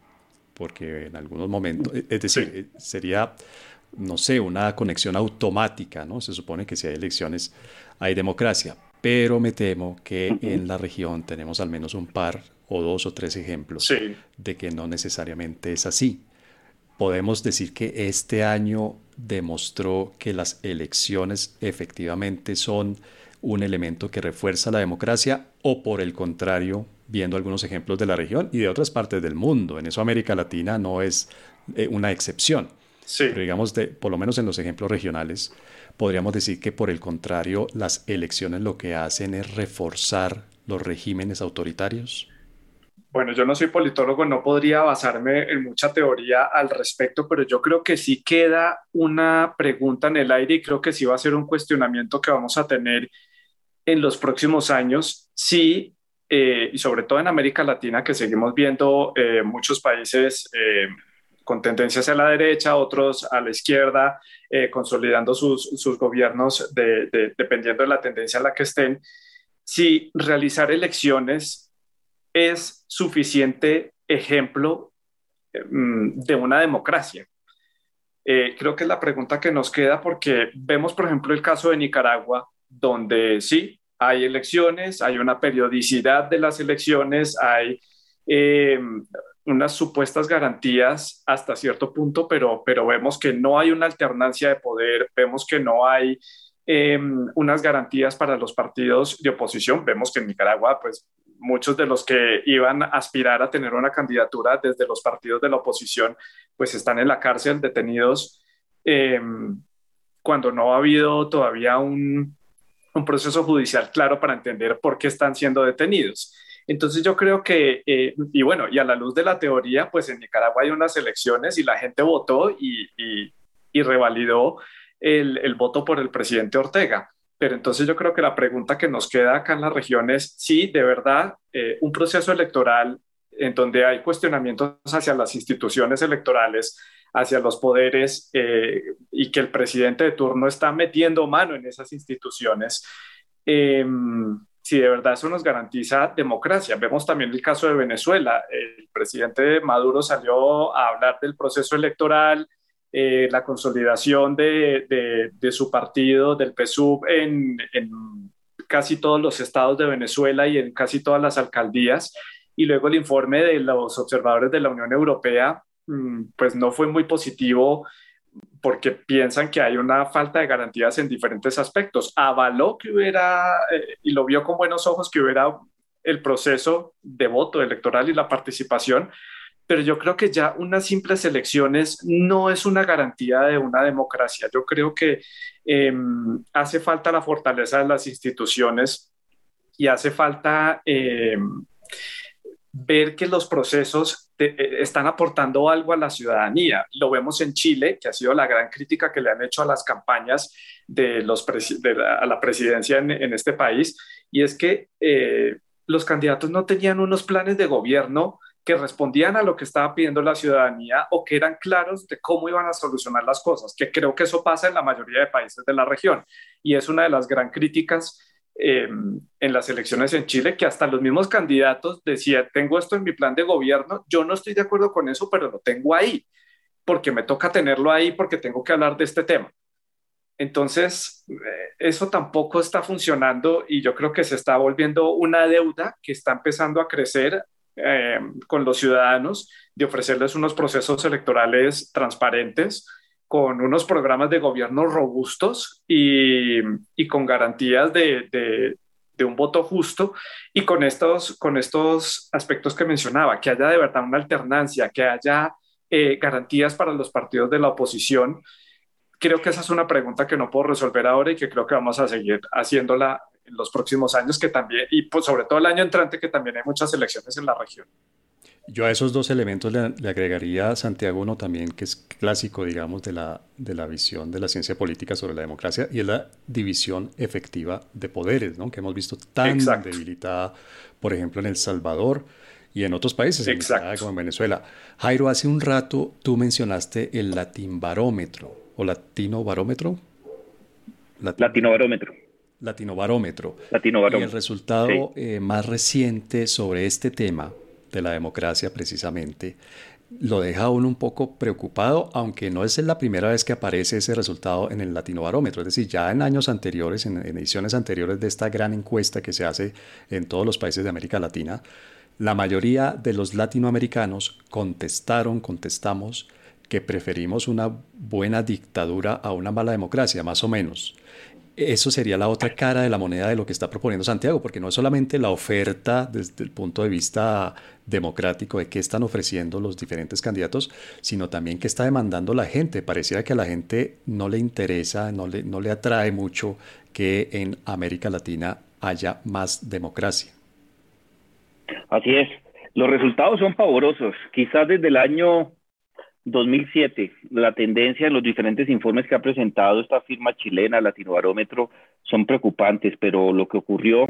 porque en algunos momentos, es decir, sería no sé, una conexión automática, ¿no? Se supone que si hay elecciones hay democracia, pero me temo que en la región tenemos al menos un par o dos o tres ejemplos de que no necesariamente es así. Podemos decir que este año demostró que las elecciones efectivamente son un elemento que refuerza la democracia o por el contrario, viendo algunos ejemplos de la región y de otras partes del mundo. En eso América Latina no es eh, una excepción. Pero digamos, de, por lo menos en los ejemplos regionales, podríamos decir que por el contrario, las elecciones lo que hacen es reforzar los regímenes autoritarios. Bueno, yo no soy politólogo, no podría basarme en mucha teoría al respecto, pero yo creo que sí queda una pregunta en el aire y creo que sí va a ser un cuestionamiento que vamos a tener en los próximos años, sí, eh, y sobre todo en América Latina, que seguimos viendo eh, muchos países eh, con tendencias a la derecha, otros a la izquierda, eh, consolidando sus, sus gobiernos dependiendo de la tendencia en la que estén, si realizar elecciones es suficiente ejemplo mm, de una democracia. Eh, creo que es la pregunta que nos queda porque vemos, por ejemplo, el caso de Nicaragua, donde sí, hay elecciones, hay una periodicidad de las elecciones, hay eh, unas supuestas garantías hasta cierto punto, pero, pero vemos que no hay una alternancia de poder, vemos que no hay em, unas garantías para los partidos de oposición. Vemos que en Nicaragua, pues muchos de los que iban a aspirar a tener una candidatura desde los partidos de la oposición, pues están en la cárcel detenidos em, cuando no ha habido todavía un, un proceso judicial claro para entender por qué están siendo detenidos. Entonces yo creo que, eh, y bueno, y a la luz de la teoría, pues en Nicaragua hay unas elecciones y la gente votó y, y, revalidó el, el, voto por el presidente Ortega. Pero entonces yo creo que la pregunta que nos queda acá en la región es si de verdad eh, un proceso electoral en donde hay cuestionamientos hacia las instituciones electorales, hacia los poderes eh, y que el presidente de turno está metiendo mano en esas instituciones, eh, si de verdad eso nos garantiza democracia. Vemos también el caso de Venezuela. El presidente Maduro salió a hablar del proceso electoral, eh, la consolidación de, su partido, del PSUV, en, casi todos los estados de Venezuela y en casi todas las alcaldías. Y luego el informe de los observadores de la Unión Europea, mm, pues no fue muy positivo porque piensan que hay una falta de garantías en diferentes aspectos. Avaló que hubiera, eh, y lo vio con buenos ojos, que hubiera el proceso de voto electoral y la participación, pero yo creo que ya unas simples elecciones no es una garantía de una democracia. Yo creo que em, hace falta la fortaleza de las instituciones y hace falta em, ver que los procesos eh, están aportando algo a la ciudadanía. Lo vemos en Chile, que ha sido la gran crítica que le han hecho a las campañas de, los la, a la presidencia en, este país, y es que eh, los candidatos no tenían unos planes de gobierno que respondían a lo que estaba pidiendo la ciudadanía o que eran claros de cómo iban a solucionar las cosas, que creo que eso pasa en la mayoría de países de la región. Y es una de las gran críticas em, en las elecciones en Chile, que hasta los mismos candidatos decían, tengo esto en mi plan de gobierno, yo no estoy de acuerdo con eso, pero lo tengo ahí, porque me toca tenerlo ahí, porque tengo que hablar de este tema. Entonces, eh, eso tampoco está funcionando y yo creo que se está volviendo una deuda que está empezando a crecer eh, con los ciudadanos de ofrecerles unos procesos electorales transparentes, con unos programas de gobierno robustos y, y con garantías de, de, un voto justo y con estos, con estos aspectos que mencionaba, que haya de verdad una alternancia, que haya eh, garantías para los partidos de la oposición. Creo que esa es una pregunta que no puedo resolver ahora y que creo que vamos a seguir haciéndola en los próximos años, que también, y pues sobre todo el año entrante, que también hay muchas elecciones en la región. Yo a esos dos elementos le, agregaría Santiago uno también, que es clásico, digamos, de la, de la visión de la ciencia política sobre la democracia, y es la división efectiva de poderes, ¿no? que hemos visto tan debilitada, por ejemplo, en El Salvador y en otros países, como en Venezuela. Jairo, hace un rato tú mencionaste el latinbarómetro, o latino barómetro. Latino barómetro. Latinobarómetro. Latinobarómetro. Y el resultado eh, más reciente sobre este tema de la democracia precisamente lo deja uno un poco preocupado, aunque no es la primera vez que aparece ese resultado en el Latinobarómetro. Es decir, ya en años anteriores, en, ediciones anteriores de esta gran encuesta que se hace en todos los países de América Latina, la mayoría de los latinoamericanos contestaron, contestamos, que preferimos una buena dictadura a una mala democracia, más o menos eso sería la otra cara de la moneda de lo que está proponiendo Santiago, porque no es solamente la oferta desde el punto de vista democrático de qué están ofreciendo los diferentes candidatos, sino también qué está demandando la gente. Pareciera que a la gente no le interesa, no le, no le atrae mucho que en América Latina haya más democracia. Así es. Los resultados son pavorosos. Quizás desde el año 2007, la tendencia en los diferentes informes que ha presentado esta firma chilena, Latinobarómetro, son preocupantes, pero lo que ocurrió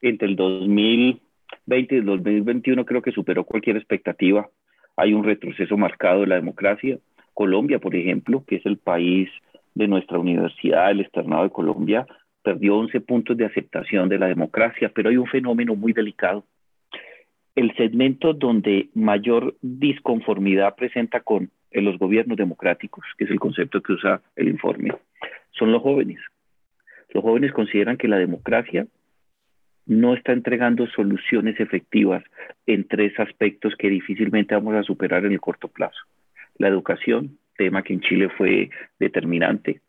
entre el 2020 y el 2021 creo que superó cualquier expectativa. Hay un retroceso marcado de la democracia. Colombia, por ejemplo, que es el país de nuestra universidad, el externado de Colombia, perdió 11 puntos de aceptación de la democracia, pero hay un fenómeno muy delicado el segmento donde mayor disconformidad presenta con los gobiernos democráticos, que es el concepto que usa el informe, son los jóvenes. Los jóvenes consideran que la democracia no está entregando soluciones efectivas en tres aspectos que difícilmente vamos a superar en el corto plazo. La educación, tema que en Chile fue determinante.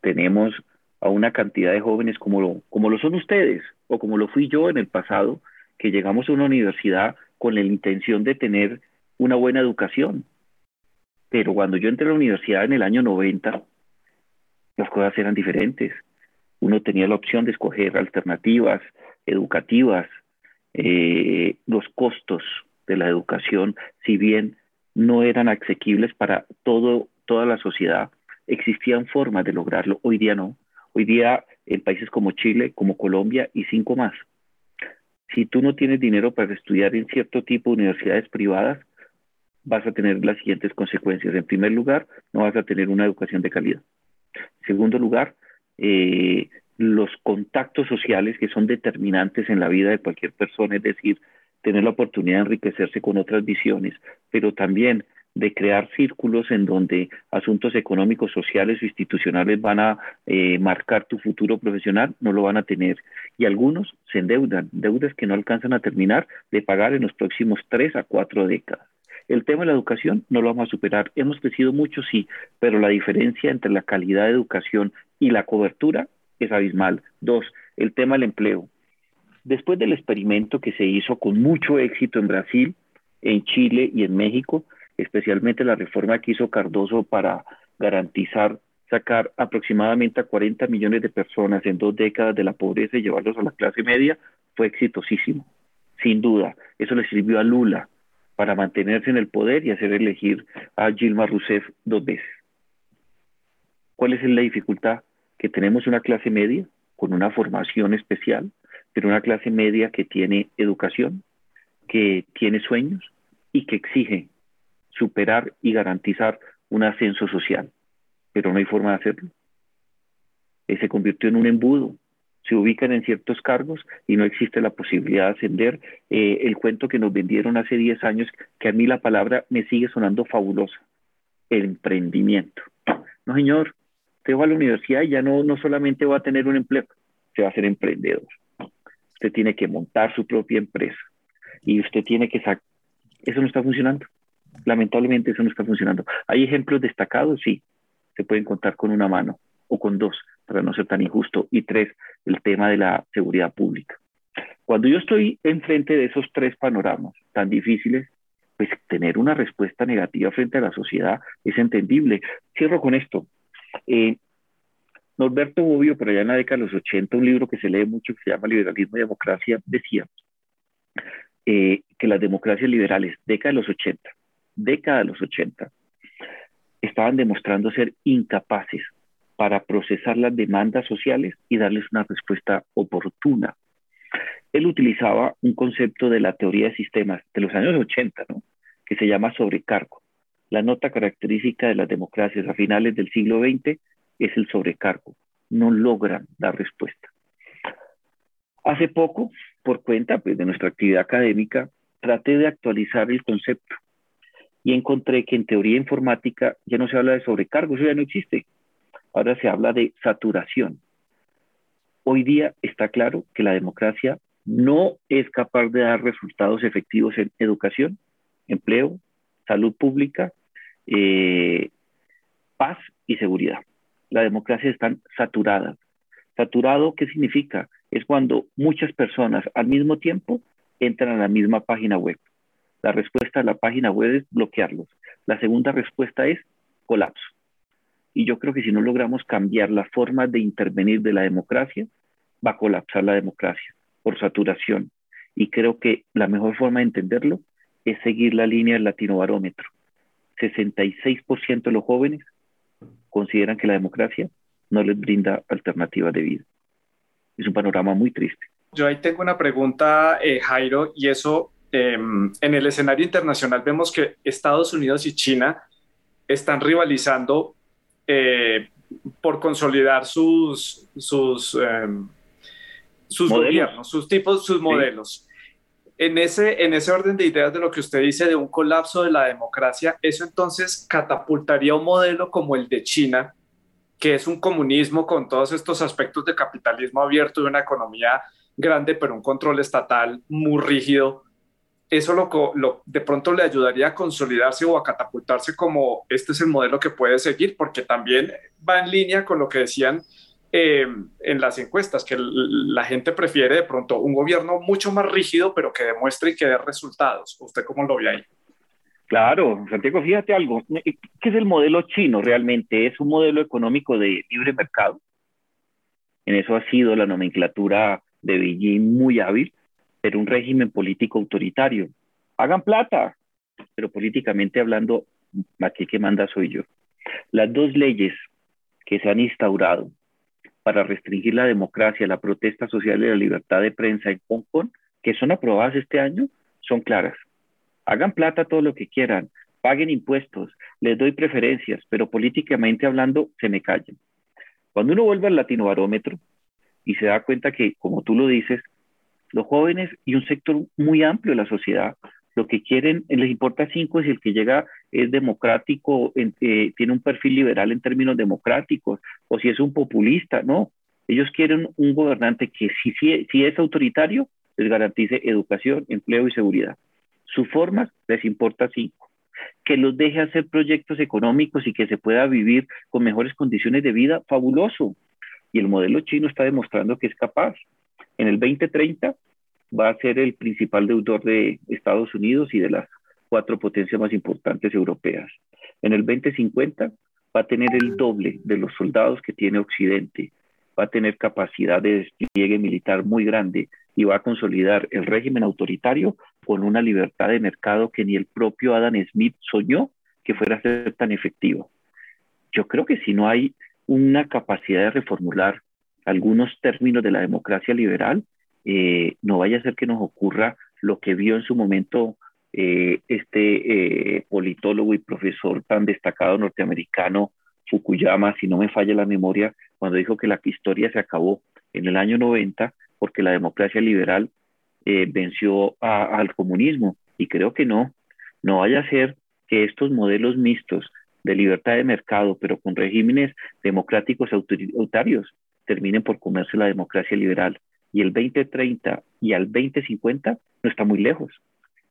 Tenemos a una cantidad de jóvenes como como lo son ustedes o como lo fui yo en el pasado, que llegamos a una universidad con la intención de tener una buena educación. Pero cuando yo entré a la universidad en el año 90, las cosas eran diferentes. Uno tenía la opción de escoger alternativas educativas. Eh, los costos de la educación, si bien no eran asequibles para todo, toda la sociedad, existían formas de lograrlo. Hoy día no. Hoy día en países como Chile, como Colombia y cinco más, si tú no tienes dinero para estudiar en cierto tipo de universidades privadas, vas a tener las siguientes consecuencias. En primer lugar, no vas a tener una educación de calidad. En segundo lugar, eh, los contactos sociales que son determinantes en la vida de cualquier persona, es decir, tener la oportunidad de enriquecerse con otras visiones, pero también de crear círculos en donde asuntos económicos, sociales o institucionales van a eh, marcar tu futuro profesional, no lo van a tener. Y algunos se endeudan, deudas que no alcanzan a terminar de pagar en los próximos tres a cuatro décadas. El tema de la educación no lo vamos a superar. Hemos crecido mucho, sí, pero la diferencia entre la calidad de educación y la cobertura es abismal. Dos, el tema del empleo. Después del experimento que se hizo con mucho éxito en Brasil, en Chile y en México, especialmente la reforma que hizo Cardoso para garantizar sacar aproximadamente a 40 millones de personas en dos décadas de la pobreza y llevarlos a la clase media, fue exitosísimo, sin duda. Eso le sirvió a Lula para mantenerse en el poder y hacer elegir a Gilma Rousseff dos veces. ¿Cuál es la dificultad? Que tenemos una clase media con una formación especial, pero una clase media que tiene educación, que tiene sueños y que exige superar y garantizar un ascenso social, pero no hay forma de hacerlo. Eh, se convirtió en un embudo, se ubican en ciertos cargos y no existe la posibilidad de ascender. Eh, el cuento que nos vendieron hace 10 años, que a mí la palabra me sigue sonando fabulosa, el emprendimiento. No, señor, usted va a la universidad y ya no, no solamente va a tener un empleo, se va a ser emprendedor. Usted tiene que montar su propia empresa y usted tiene que sacar... Eso no está funcionando. Lamentablemente eso no está funcionando. ¿Hay ejemplos destacados? Sí, se pueden contar con una mano o con dos, para no ser tan injusto. Y tres, el tema de la seguridad pública. Cuando yo estoy enfrente de esos tres panoramas tan difíciles, pues tener una respuesta negativa frente a la sociedad es entendible. Cierro con esto. Eh, Norberto Bobbio, por allá en la década de los 80, un libro que se lee mucho que se llama Liberalismo y Democracia, decía eh, que las democracias liberales, década de los 80, década de los 80, estaban demostrando ser incapaces para procesar las demandas sociales y darles una respuesta oportuna. Él utilizaba un concepto de la teoría de sistemas de los años 80, ¿no? que se llama sobrecargo. La nota característica de las democracias a finales del siglo XX es el sobrecargo. No logran dar respuesta. Hace poco, por cuenta pues, de nuestra actividad académica, traté de actualizar el concepto y encontré que en teoría informática ya no se habla de sobrecargo, eso ya no existe. Ahora se habla de saturación. Hoy día está claro que la democracia no es capaz de dar resultados efectivos en educación, empleo, salud pública, eh, paz y seguridad. La democracia están saturadas. Saturado, ¿qué significa? Es cuando muchas personas al mismo tiempo entran a la misma página web. La respuesta a la página web es bloquearlos. La segunda respuesta es colapso. Y yo creo que si no logramos cambiar la forma de intervenir de la democracia, va a colapsar la democracia por saturación. Y creo que la mejor forma de entenderlo es seguir la línea del latinobarómetro. 66% de los jóvenes consideran que la democracia no les brinda alternativas de vida. Es un panorama muy triste. Yo ahí tengo una pregunta, eh, Jairo, y eso em, en el escenario internacional vemos que Estados Unidos y China están rivalizando eh, por consolidar sus, sus, em, sus gobiernos, sus tipos, sus modelos. En ese, en ese orden de ideas de lo que usted dice de un colapso de la democracia, eso entonces catapultaría un modelo como el de China, que es un comunismo con todos estos aspectos de capitalismo abierto y una economía grande, pero un control estatal muy rígido eso lo, lo, de pronto le ayudaría a consolidarse o a catapultarse como este es el modelo que puede seguir, porque también va en línea con lo que decían eh, en las encuestas, que la gente prefiere de pronto un gobierno mucho más rígido, pero que demuestre y que dé resultados. ¿Usted cómo lo ve ahí? Claro, Santiago, fíjate algo. ¿Qué es el modelo chino realmente? Es un modelo económico de libre mercado. En eso ha sido la nomenclatura de Beijing muy hábil pero un régimen político autoritario. Hagan plata, pero políticamente hablando, aquí que manda soy yo. Las dos leyes que se han instaurado para restringir la democracia, la protesta social y la libertad de prensa en Hong Kong, que son aprobadas este año, son claras. Hagan plata todo lo que quieran, paguen impuestos, les doy preferencias, pero políticamente hablando se me callen. Cuando uno vuelve al latinobarómetro y se da cuenta que, como tú lo dices, los jóvenes y un sector muy amplio de la sociedad lo que quieren, les importa cinco si el que llega es democrático, eh, tiene un perfil liberal en términos democráticos, o si es un populista, no. Ellos quieren un gobernante que si, si es autoritario, les garantice educación, empleo y seguridad. Sus formas les importa cinco. Que los deje hacer proyectos económicos y que se pueda vivir con mejores condiciones de vida, fabuloso. Y el modelo chino está demostrando que es capaz en el 2030 va a ser el principal deudor de Estados Unidos y de las cuatro potencias más importantes europeas. En el 2050 va a tener el doble de los soldados que tiene Occidente, va a tener capacidad de despliegue militar muy grande y va a consolidar el régimen autoritario con una libertad de mercado que ni el propio Adam Smith soñó que fuera a ser tan efectivo. Yo creo que si no hay una capacidad de reformular algunos términos de la democracia liberal, eh, no vaya a ser que nos ocurra lo que vio en su momento eh, este eh, politólogo y profesor tan destacado norteamericano, Fukuyama, si no me falla la memoria, cuando dijo que la historia se acabó en el año 90 porque la democracia liberal venció al comunismo. Y creo que no, no vaya a ser que estos modelos mixtos de libertad de mercado, pero con regímenes democráticos autoritarios, terminen por comerse la democracia liberal. Y el 2030 y al 2050 no está muy lejos.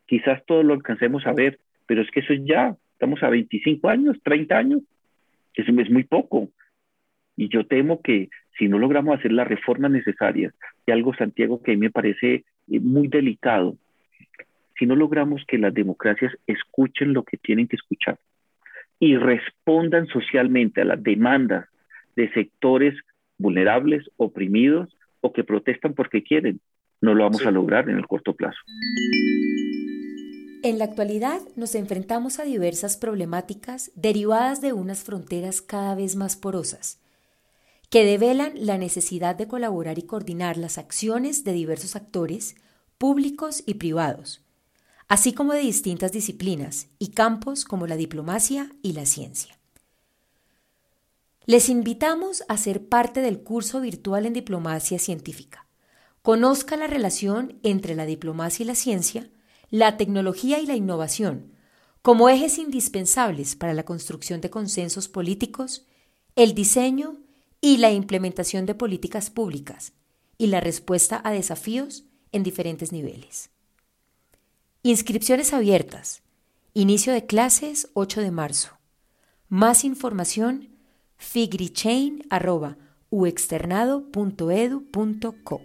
Quizás todo lo alcancemos a ver, pero es que eso ya, estamos a 25 años, 30 años, eso es muy poco. Y yo temo que si no logramos hacer las reformas necesarias, y algo, Santiago, que a mí me parece eh, muy delicado, si no logramos que las democracias escuchen lo que tienen que escuchar y respondan socialmente a las demandas de sectores vulnerables, oprimidos o que protestan porque quieren. No lo vamos a lograr en el corto plazo. En la actualidad nos enfrentamos a diversas problemáticas derivadas de unas fronteras cada vez más porosas, que develan la necesidad de colaborar y coordinar las acciones de diversos actores, públicos y privados, así como de distintas disciplinas y campos como la diplomacia y la ciencia. Les invitamos a ser parte del curso virtual en diplomacia científica. Conozca la relación entre la diplomacia y la ciencia, la tecnología y la innovación, como ejes indispensables para la construcción de consensos políticos, el diseño y la implementación de políticas públicas y la respuesta a desafíos en diferentes niveles. Inscripciones abiertas. Inicio de clases 8 de marzo. Más información figrichain.uexternado.edu.co.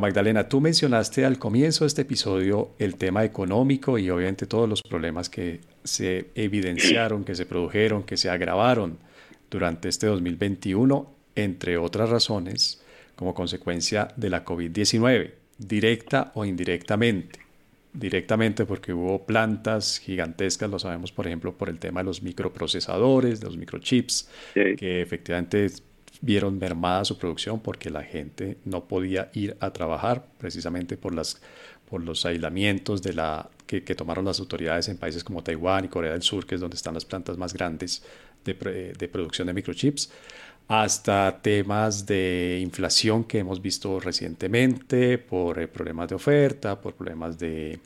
Magdalena, tú mencionaste al comienzo de este episodio el tema económico y obviamente todos los problemas que se evidenciaron, que se produjeron, que se agravaron durante este 2021, entre otras razones, como consecuencia de la COVID-19, directa o indirectamente directamente porque hubo plantas gigantescas, lo sabemos por ejemplo por el tema de los microprocesadores, de los microchips, que efectivamente vieron mermada su producción porque la gente no podía ir a trabajar precisamente por, las, por los aislamientos de la, que, tomaron las autoridades en países como Taiwán y Corea del Sur, que es donde están las plantas más grandes de, de producción de microchips hasta temas de inflación que hemos visto recientemente por eh, problemas de oferta, por problemas de,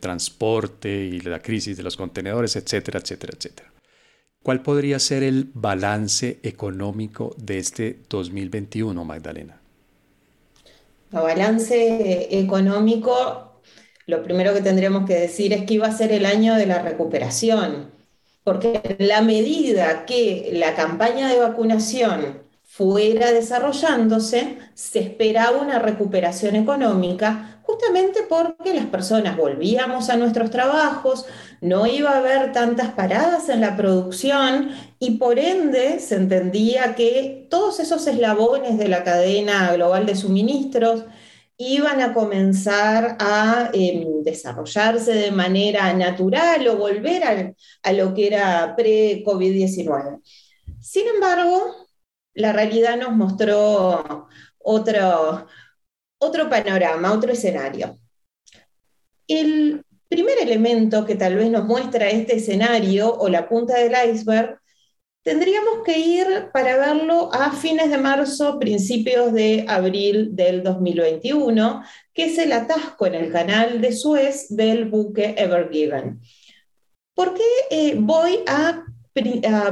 transporte y la crisis de los contenedores, etcétera, etcétera, etcétera. ¿Cuál podría ser el balance económico de este 2021, Magdalena? El balance económico, lo primero que tendríamos que decir es que iba a ser el año de la recuperación porque en la medida que la campaña de vacunación fuera desarrollándose, se esperaba una recuperación económica, justamente porque las personas volvíamos a nuestros trabajos, no iba a haber tantas paradas en la producción y por ende se entendía que todos esos eslabones de la cadena global de suministros, iban a comenzar a em, desarrollarse de manera natural o volver a, lo que era pre-COVID-19. Sin embargo, la realidad nos mostró otro, otro panorama, otro escenario. El primer elemento que tal vez nos muestra este escenario o la punta del iceberg Tendríamos que ir para verlo a fines de marzo, principios de abril del 2021, que es el atasco en el canal de Suez del buque Ever Given. ¿Por qué eh, voy a,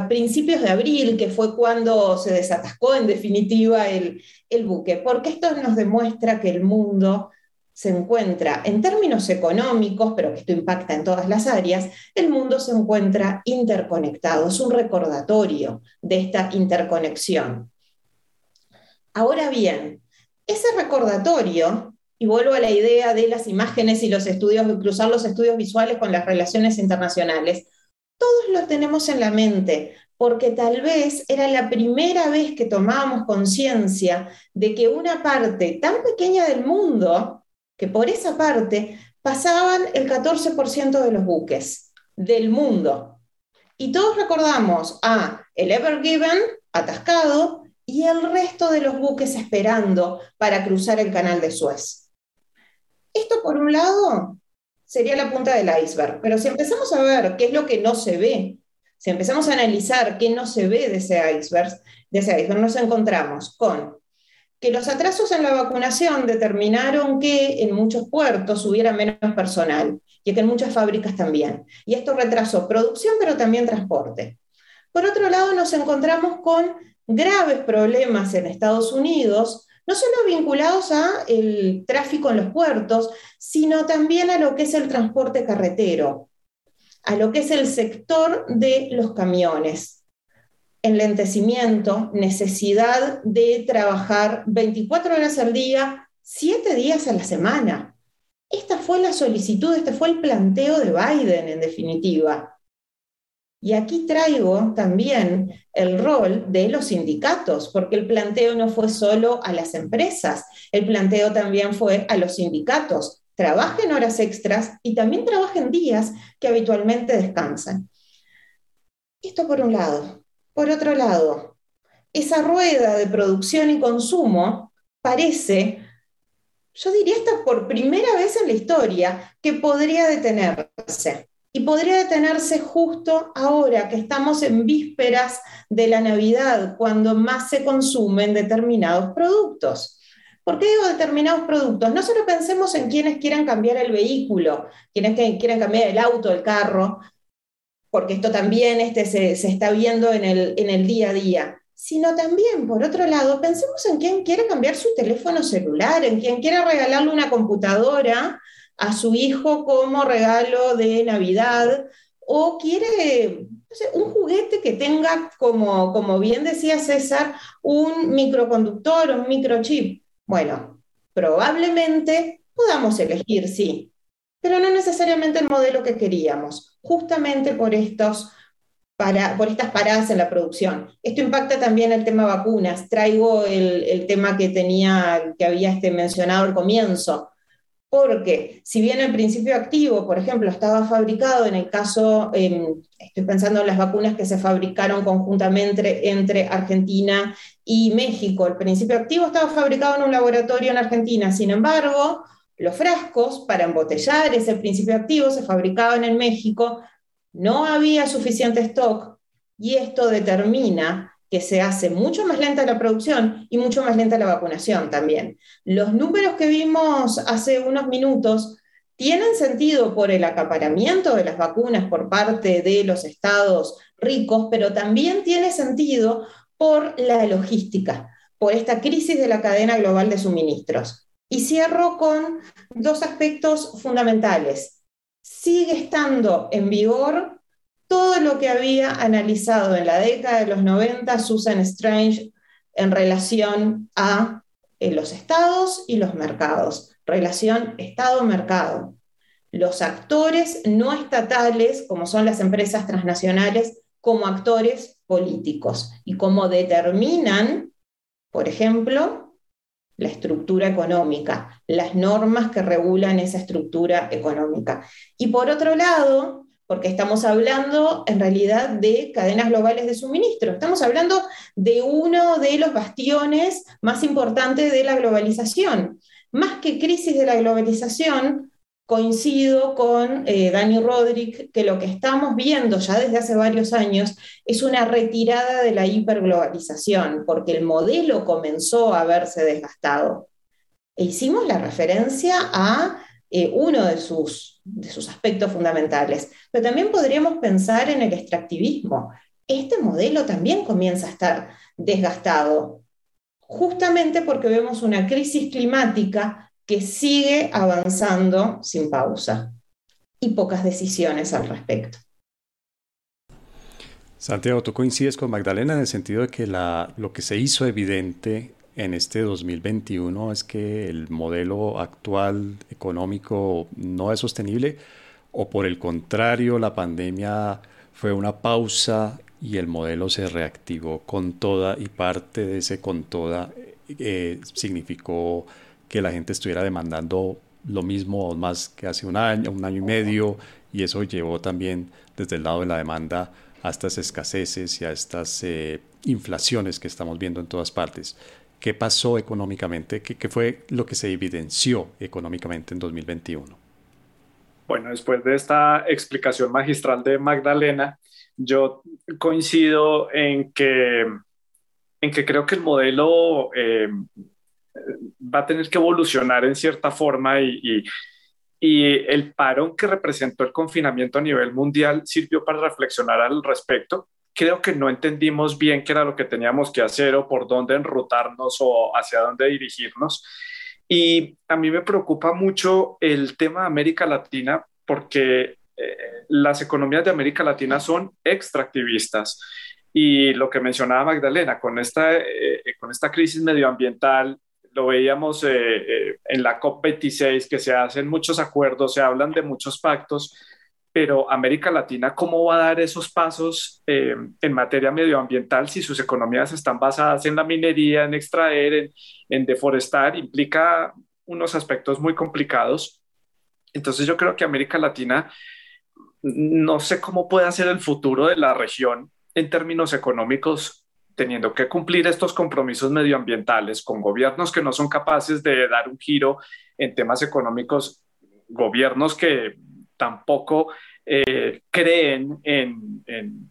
principios de abril, que fue cuando se desatascó en definitiva el buque? Porque esto nos demuestra que el mundo se encuentra, en términos económicos, pero que esto impacta en todas las áreas, el mundo se encuentra interconectado, es un recordatorio de esta interconexión. Ahora bien, ese recordatorio Y vuelvo a la idea de las imágenes y los estudios, cruzar los estudios visuales con las relaciones internacionales. Todos lo tenemos en la mente, porque tal vez era la primera vez que tomábamos conciencia de que una parte tan pequeña del mundo, que por esa parte pasaban el 14% de los buques del mundo. Y todos recordamos a el Ever Given atascado y el resto de los buques esperando para cruzar el canal de Suez. Esto por un lado sería la punta del iceberg, pero si empezamos a ver qué es lo que no se ve, si empezamos a analizar qué no se ve de ese iceberg, de ese iceberg nos encontramos con que los atrasos en la vacunación determinaron que en muchos puertos hubiera menos personal y que en muchas fábricas también. Y esto retrasó producción, pero también transporte. Por otro lado, nos encontramos con graves problemas en Estados Unidos, no solo vinculados a el tráfico en los puertos, sino también a lo que es el transporte carretero, a lo que es el sector de los camiones enlentecimiento, necesidad de trabajar 24 horas al día, 7 días a la semana. Esta fue la solicitud, este fue el planteo de Biden en definitiva. Y aquí traigo también el rol de los sindicatos, porque el planteo no fue solo a las empresas, el planteo también fue a los sindicatos. Trabajen horas extras y también trabajen días que habitualmente descansan. Esto por un lado. Por otro lado, esa rueda de producción y consumo parece, yo diría esta por primera vez en la historia, que podría detenerse. Y podría detenerse justo ahora que estamos en vísperas de la Navidad, cuando más se consumen determinados productos. ¿Por qué digo determinados productos? No solo pensemos en quienes quieran cambiar el vehículo, quienes quieran cambiar el auto, el carro, porque esto también este, se, está viendo en el, en el día a día, sino también, por otro lado, pensemos en quien quiere cambiar su teléfono celular, en quien quiera regalarle una computadora a su hijo como regalo de Navidad, o quiere un juguete que tenga, como, como bien decía César, un microconductor, un microchip. Bueno, probablemente podamos elegir, sí, pero no necesariamente el modelo que queríamos, justamente por, estos, para, por estas paradas en la producción. Esto impacta también el tema vacunas. Traigo el, tema que tenía, que había este mencionado al comienzo, porque si bien el principio activo, por ejemplo, estaba fabricado en el caso, estoy pensando en las vacunas que se fabricaron conjuntamente entre Argentina y México, el principio activo estaba fabricado en un laboratorio en Argentina, sin embargo, los frascos para embotellar ese principio activo se fabricaban en México, no había suficiente stock y esto determina que se hace mucho más lenta la producción y mucho más lenta la vacunación también. Los números que vimos hace unos minutos tienen sentido por el acaparamiento de las vacunas por parte de los estados ricos, pero también tiene sentido por la logística, por esta crisis de la cadena global de suministros. Y cierro con dos aspectos fundamentales. Sigue estando en vigor todo lo que había analizado en la década de los 90 Susan Strange en relación a eh, los estados y los mercados, relación Estado-mercado. Los actores no estatales, como son las empresas transnacionales, como actores políticos y cómo determinan, por ejemplo, la estructura económica, las normas que regulan esa estructura económica. Y por otro lado, porque estamos hablando en realidad de cadenas globales de suministro, estamos hablando de uno de los bastiones más importantes de la globalización. Más que crisis de la globalización, coincido con eh, Dani Rodríguez que lo que estamos viendo ya desde hace varios años es una retirada de la hiperglobalización, porque el modelo comenzó a verse desgastado. E hicimos la referencia a eh, uno de sus, de sus aspectos fundamentales, pero también podríamos pensar en el extractivismo. Este modelo también comienza a estar desgastado, justamente porque vemos una crisis climática que sigue avanzando sin pausa y pocas decisiones al respecto. Santiago, tú coincides con Magdalena en el sentido de que lo que se hizo evidente en este 2021 es que el modelo actual económico no es sostenible o por el contrario la pandemia fue una pausa y el modelo se reactivó con toda y parte de ese con toda eh, significó que la gente estuviera demandando lo mismo o más que hace un año, un año y medio y eso llevó también desde el lado de la demanda a estas escaseces y a estas eh, inflaciones que estamos viendo en todas partes. ¿Qué pasó económicamente? ¿Qué, ¿Qué, fue lo que se evidenció económicamente en 2021? Bueno, después de esta explicación magistral de Magdalena, yo coincido en que, en que creo que el modelo eh, va a tener que evolucionar en cierta forma y, y, y, el parón que representó el confinamiento a nivel mundial sirvió para reflexionar al respecto. Creo que no entendimos bien qué era lo que teníamos que hacer o por dónde enrutarnos o hacia dónde dirigirnos. Y a mí me preocupa mucho el tema de América Latina porque eh, las economías de América Latina son extractivistas. Y lo que mencionaba Magdalena, con esta, eh, con esta crisis medioambiental, lo veíamos eh, en la COP26, que se hacen muchos acuerdos, se hablan de muchos pactos, pero América Latina, ¿cómo va a dar esos pasos en materia medioambiental si sus economías están basadas en la minería, en extraer, en, en deforestar? Implica unos aspectos muy complicados. Entonces yo creo que América Latina no sé cómo puede ser el futuro de la región en términos económicos, teniendo que cumplir estos compromisos medioambientales con gobiernos que no son capaces de dar un giro en temas económicos, gobiernos que tampoco eh, creen en, en,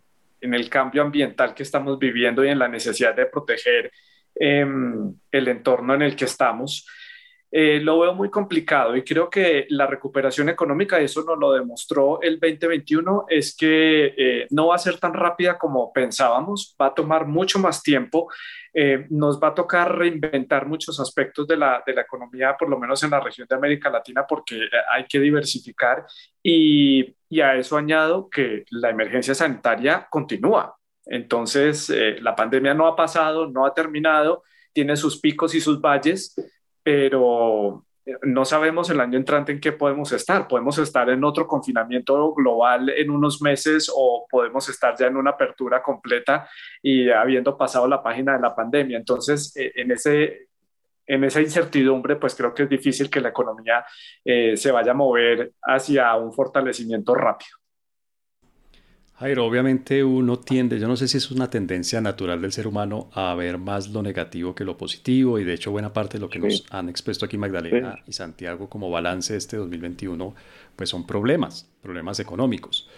el cambio ambiental que estamos viviendo y en la necesidad de proteger em, el entorno en el que estamos. Eh, lo veo muy complicado y creo que la recuperación económica, eso nos lo demostró el 2021, es que eh, no va a ser tan rápida como pensábamos, va a tomar mucho más tiempo, eh, nos va a tocar reinventar muchos aspectos de la, de la economía, por lo menos en la región de América Latina, porque hay que diversificar y, y a eso añado que la emergencia sanitaria continúa. Entonces, la pandemia no ha pasado, no ha terminado, tiene sus picos y sus valles pero no sabemos el año entrante en qué podemos estar. Podemos estar en otro confinamiento global en unos meses o podemos estar ya en una apertura completa y habiendo pasado la página de la pandemia. Entonces, eh, en ese... En esa incertidumbre, pues creo que es difícil que la economía eh, se vaya a mover hacia un fortalecimiento rápido. Jairo, obviamente uno tiende, yo no sé si es una tendencia natural del ser humano a ver más lo negativo que lo positivo y de hecho buena parte de lo que nos han expuesto aquí Magdalena y Santiago como balance de este 2021 pues son problemas, problemas económicos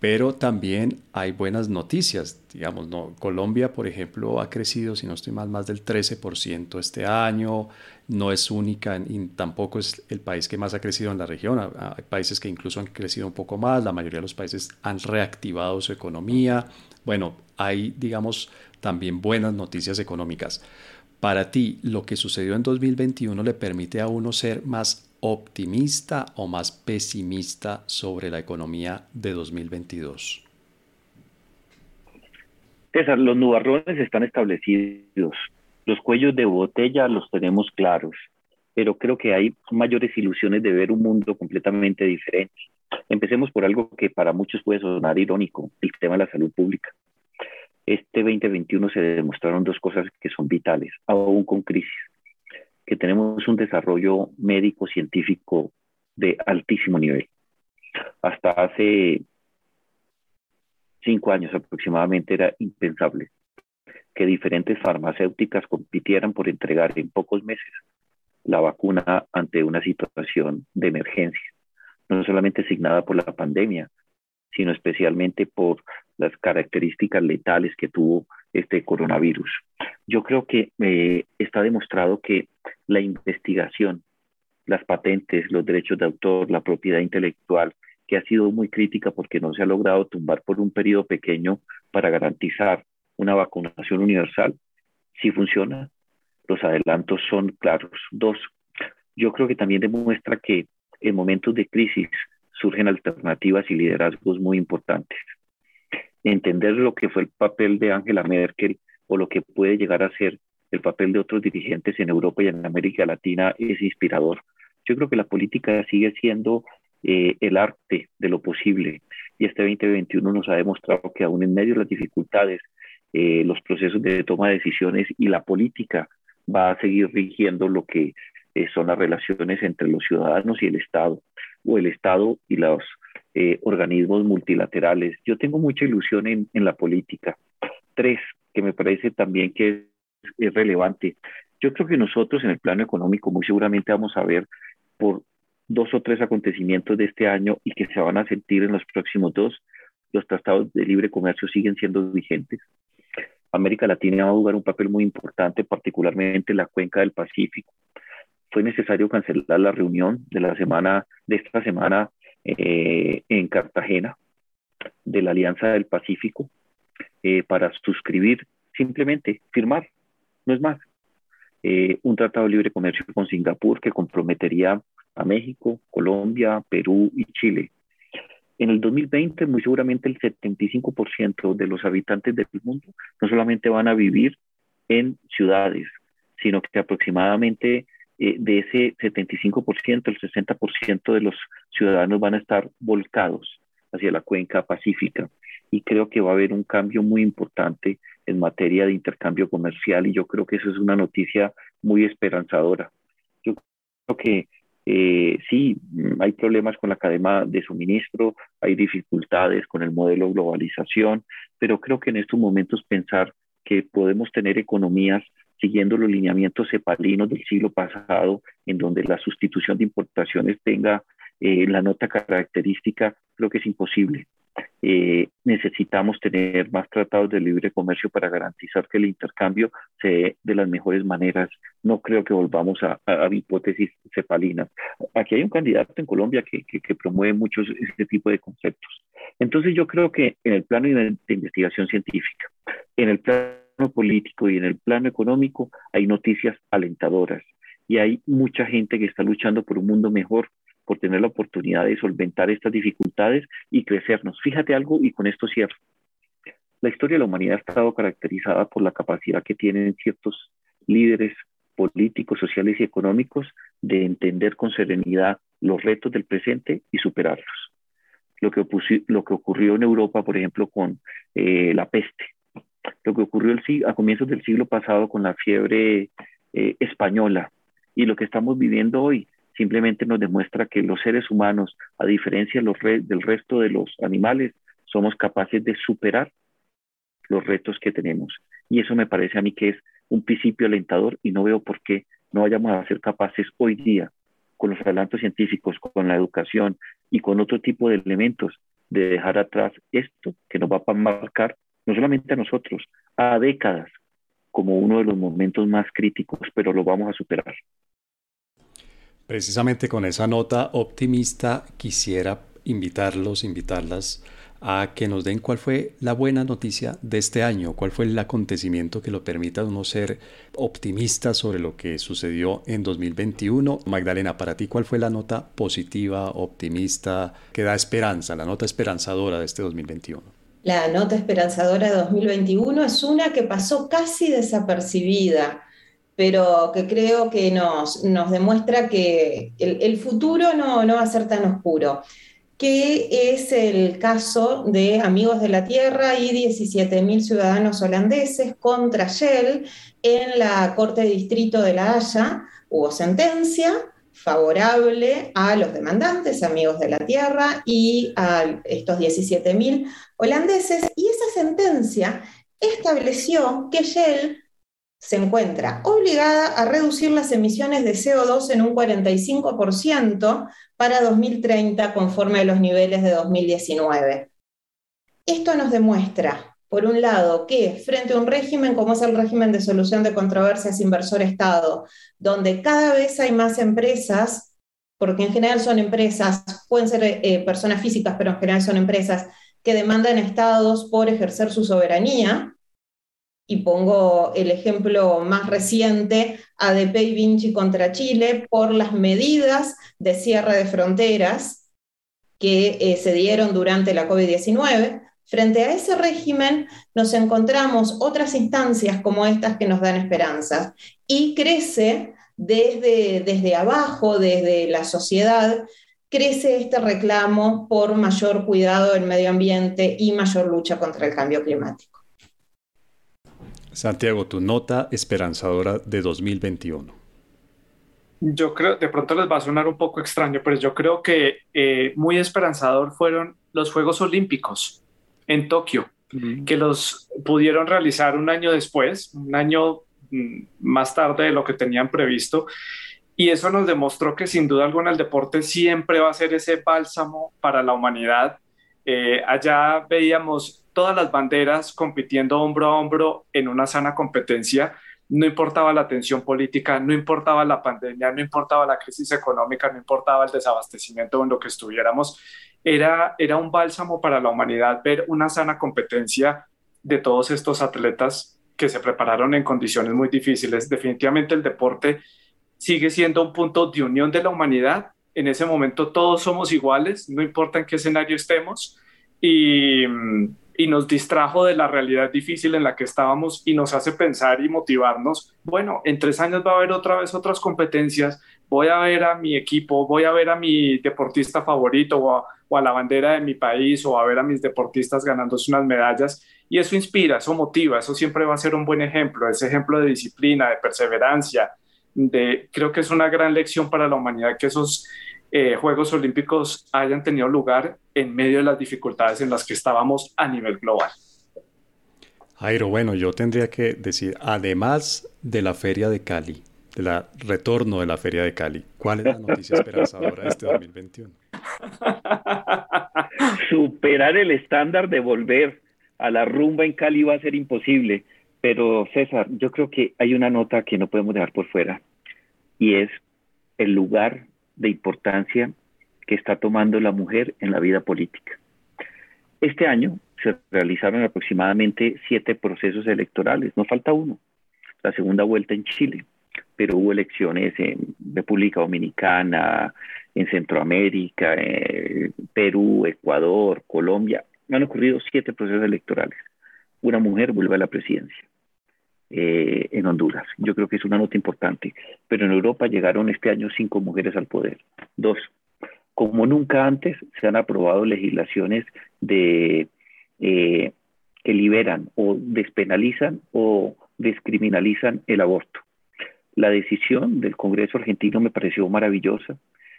pero también hay buenas noticias. Digamos. Colombia, por ejemplo, ha crecido, si no estoy mal, más del 13% este año. No es única y tampoco es el país que más ha crecido en la región. Hay países que incluso han crecido un poco más. La mayoría de los países han reactivado su economía. Bueno, hay, digamos, también buenas noticias económicas. Para ti, lo que sucedió en 2021 le permite a uno ser más optimista o más pesimista sobre la economía de 2022? César, los nubarrones están establecidos, los cuellos de botella los tenemos claros, pero creo que hay mayores ilusiones de ver un mundo completamente diferente. Empecemos por algo que para muchos puede sonar irónico, el tema de la salud pública. Este 2021 se demostraron dos cosas que son vitales, aún con crisis que tenemos un desarrollo médico científico de altísimo nivel. Hasta hace cinco años aproximadamente era impensable que diferentes farmacéuticas compitieran por entregar en pocos meses la vacuna ante una situación de emergencia, no solamente signada por la pandemia, sino especialmente por las características letales que tuvo este coronavirus. Yo creo que eh, está demostrado que la investigación, las patentes, los derechos de autor, la propiedad intelectual, que ha sido muy crítica porque no se ha logrado tumbar por un periodo pequeño para garantizar una vacunación universal, sí funciona. Los adelantos son claros. Dos, yo creo que también demuestra que en momentos de crisis surgen alternativas y liderazgos muy importantes. Entender lo que fue el papel de Angela Merkel o lo que puede llegar a ser el papel de otros dirigentes en Europa y en América Latina es inspirador. Yo creo que la política sigue siendo eh, el arte de lo posible y este 2021 nos ha demostrado que aún en medio de las dificultades, eh, los procesos de toma de decisiones y la política va a seguir rigiendo lo que eh, son las relaciones entre los ciudadanos y el Estado, o el Estado y los organismos multilaterales. Yo tengo mucha ilusión en, en, la política. Tres, que me parece también que es relevante. Yo creo que nosotros en el plano económico muy seguramente vamos a ver por dos o tres acontecimientos de este año y que se van a sentir en los próximos dos, los tratados de libre comercio siguen siendo vigentes. América Latina va a jugar un papel muy importante, particularmente en la cuenca del Pacífico. Fue necesario cancelar la reunión de la semana, de esta semana eh, en Cartagena, de la Alianza del Pacífico, eh, para suscribir, simplemente firmar, no es más, eh, un tratado de libre comercio con Singapur que comprometería a México, Colombia, Perú y Chile. En el 2020, muy seguramente el 75% de los habitantes del mundo no solamente van a vivir en ciudades, sino que aproximadamente eh, de ese 75%, el 60% de los ciudadanos van a estar volcados hacia la cuenca pacífica. Y creo que va a haber un cambio muy importante en materia de intercambio comercial y yo creo que eso es una noticia muy esperanzadora. Yo creo que eh, sí, hay problemas con la cadena de suministro, hay dificultades con el modelo globalización, pero creo que en estos momentos pensar que podemos tener economías siguiendo los lineamientos cepalinos del siglo pasado, en donde la sustitución de importaciones tenga eh, la nota característica, creo que es imposible. Eh, necesitamos tener más tratados de libre comercio para garantizar que el intercambio se dé de las mejores maneras. No creo que volvamos a, hipótesis cepalinas. Aquí hay un candidato en Colombia que, que, promueve muchos este tipo de conceptos. Entonces yo creo que en el plano de investigación científica, en el plano político y en el plano económico hay noticias alentadoras y hay mucha gente que está luchando por un mundo mejor por tener la oportunidad de solventar estas dificultades y crecernos. Fíjate algo y con esto cierro. La historia de la humanidad ha estado caracterizada por la capacidad que tienen ciertos líderes políticos, sociales y económicos de entender con serenidad los retos del presente y superarlos. Lo que, ocurrió en Europa, por ejemplo, con eh, la peste, lo que ocurrió a comienzos del siglo pasado con la fiebre eh, española y lo que estamos viviendo hoy, simplemente nos demuestra que los seres humanos, a diferencia del resto de los animales, somos capaces de superar los retos que tenemos. Y eso me parece a mí que es un principio alentador y no veo por qué no vayamos a ser capaces hoy día, con los adelantos científicos, con la educación y con otro tipo de elementos, de dejar atrás esto que nos va a marcar no solamente a nosotros, a décadas, como uno de los momentos más críticos, pero lo vamos a superar. Precisamente con esa nota optimista quisiera invitarlos, invitarlas a que nos den cuál fue la buena noticia de este año, cuál fue el acontecimiento que lo permita a uno ser optimista sobre lo que sucedió en 2021. Magdalena, para ti, ¿cuál fue la nota positiva, optimista, que da esperanza, la nota esperanzadora de este 2021? La nota esperanzadora de 2021 es una que pasó casi desapercibida pero que creo que nos, demuestra que el, futuro no, no, va a ser tan oscuro, que es el caso de Amigos de la Tierra y 17.000 ciudadanos holandeses contra Shell en la Corte de Distrito de La Haya. Hubo sentencia favorable a los demandantes, Amigos de la Tierra, y a estos 17.000 holandeses, y esa sentencia estableció que Shell se encuentra obligada a reducir las emisiones de CO2 en un 45% para 2030 conforme a los niveles de 2019. Esto nos demuestra, por un lado, que frente a un régimen como es el régimen de solución de controversias inversor-Estado, donde cada vez hay más empresas, porque en general son empresas, pueden ser eh, personas físicas, pero en general son empresas que demandan estados por ejercer su soberanía, y pongo el ejemplo más reciente, ADP y Vinci contra Chile, por las medidas de cierre de fronteras que eh, se dieron durante la COVID-19, Frente a ese régimen nos encontramos otras instancias como estas que nos dan esperanzas y crece desde, desde abajo, desde la sociedad, crece este reclamo por mayor cuidado del medio ambiente y mayor lucha contra el cambio climático. Santiago, tu nota esperanzadora de 2021. Yo creo, de pronto les va a sonar un poco extraño, pero yo creo que eh, muy esperanzador fueron los Juegos Olímpicos en Tokio, que los pudieron realizar un año después, un año mm, más tarde de lo que tenían previsto. Y eso nos demostró que sin duda alguna el deporte siempre va a ser ese bálsamo para la humanidad. Eh, allá veíamos todas las banderas compitiendo hombro a hombro en una sana competencia. No importaba la tensión política, no importaba la pandemia, no importaba la crisis económica, no importaba el desabastecimiento en lo que estuviéramos. Era, era un bálsamo para la humanidad ver una sana competencia de todos estos atletas que se prepararon en condiciones muy difíciles. Definitivamente el deporte sigue siendo un punto de unión de la humanidad. En ese momento todos somos iguales, no importa en qué escenario estemos. Y, y nos distrajo de la realidad difícil en la que estábamos y nos hace pensar y motivarnos, bueno, en tres años va a haber otra vez otras competencias, voy a ver a mi equipo, voy a ver a mi deportista favorito o a, la bandera de mi país o a ver a mis deportistas ganándose unas medallas y eso inspira, eso motiva, eso siempre va a ser un buen ejemplo, ese ejemplo de disciplina, de perseverancia, de, creo que es una gran lección para la humanidad que esos eh, Juegos Olímpicos hayan tenido lugar en medio de las dificultades en las que estábamos a nivel global. Jairo, bueno, yo tendría que decir, además de la Feria de Cali, del retorno de la Feria de Cali, ¿cuál es la noticia esperanzadora de este 2021? [laughs] Superar el estándar de volver a la rumba en Cali va a ser imposible, pero César, yo creo que hay una nota que no podemos dejar por fuera y es el lugar de importancia que está tomando la mujer en la vida política. Este año se realizaron aproximadamente siete procesos electorales, no falta uno, la segunda vuelta en Chile, pero hubo elecciones en República Dominicana, en Centroamérica, Perú, Ecuador, Colombia. Han ocurrido siete procesos electorales. Una mujer vuelve a la presidencia. Eh, en Honduras. Yo creo que es una nota importante. Pero en Europa llegaron este año cinco mujeres al poder. Dos, como nunca antes se han aprobado legislaciones de eh, que liberan o despenalizan o descriminalizan el aborto. La decisión del Congreso argentino me pareció maravillosa.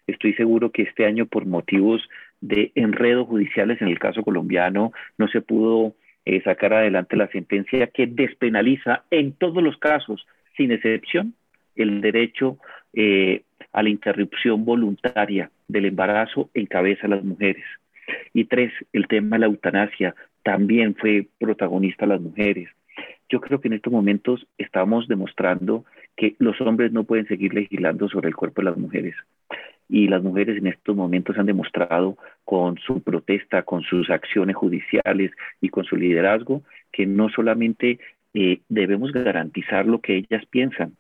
Estoy seguro que este año, por motivos de enredos judiciales en el caso colombiano, no se pudo eh, sacar adelante la sentencia que despenaliza en todos los casos, sin excepción, el derecho eh, a la interrupción voluntaria del embarazo en cabeza de las mujeres. Y tres, el tema de la eutanasia también fue protagonista las mujeres. Yo creo que en estos momentos estamos demostrando que los hombres no pueden seguir legislando sobre el cuerpo de las mujeres. Y las mujeres en estos momentos han demostrado con su protesta, con sus acciones judiciales y con su liderazgo que no solamente eh, debemos garantizar lo que ellas piensan,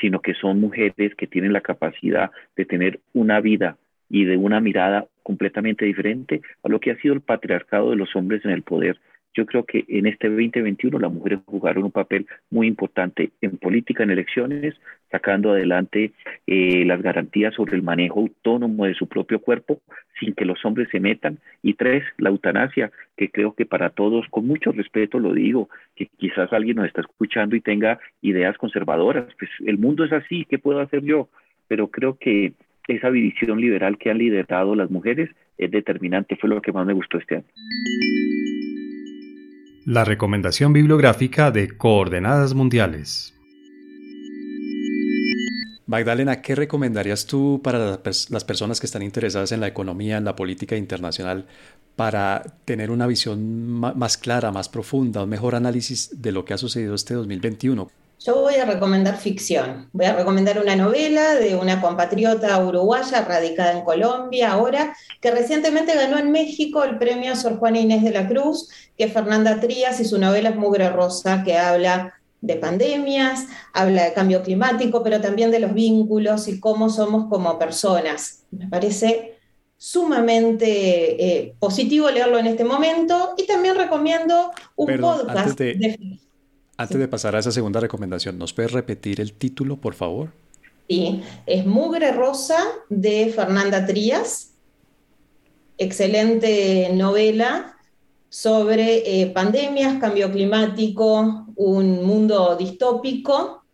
sino que son mujeres que tienen la capacidad de tener una vida y de una mirada completamente diferente a lo que ha sido el patriarcado de los hombres en el poder yo creo que en este 2021 las mujeres jugaron un papel muy importante en política, en elecciones, sacando adelante eh, las garantías sobre el manejo autónomo de su propio cuerpo sin que los hombres se metan. Y tres, la eutanasia, que creo que para todos, con mucho respeto lo digo, que quizás alguien nos está escuchando y tenga ideas conservadoras, pues el mundo es así, ¿qué puedo hacer yo? Pero creo que esa visión liberal que han liderado las mujeres es determinante, fue lo que más me gustó este año. La recomendación bibliográfica de Coordenadas Mundiales. Magdalena, ¿qué recomendarías tú para las personas que están interesadas en la economía, en la política internacional, para tener una visión más clara, más profunda, un mejor análisis de lo que ha sucedido este 2021? Yo voy a recomendar ficción. Voy a recomendar una novela de una compatriota uruguaya radicada en Colombia ahora, que recientemente ganó en México el premio Sor Juana Inés de la Cruz, que es Fernanda Trías, y su novela es Mugre Rosa, que habla de pandemias, habla de cambio climático, pero también de los vínculos y cómo somos como personas. Me parece sumamente eh, positivo leerlo en este momento y también recomiendo un podcast. De, antes de pasar a esa segunda recomendación, ¿nos puedes repetir el título, por favor? Sí, es Mugre Rosa de Fernanda Trías. Excelente novela sobre eh, pandemias, cambio climático, un mundo distópico,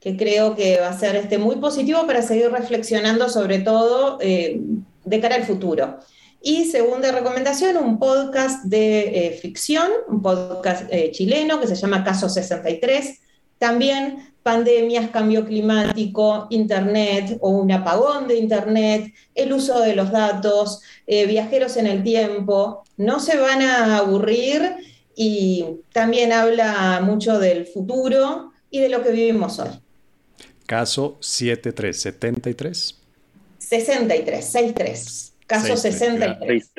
que creo que va a ser este, muy positivo para seguir reflexionando sobre todo eh, de cara al futuro. Y segunda recomendación, un podcast de eh, ficción, un podcast chileno que se llama Caso 63, también pandemias, cambio climático, Internet o un apagón de Internet, el uso de los datos, eh, viajeros en el tiempo, no se van a aburrir y también habla mucho del futuro y de lo que vivimos hoy. Caso 7373. 63, 63. Caso 63.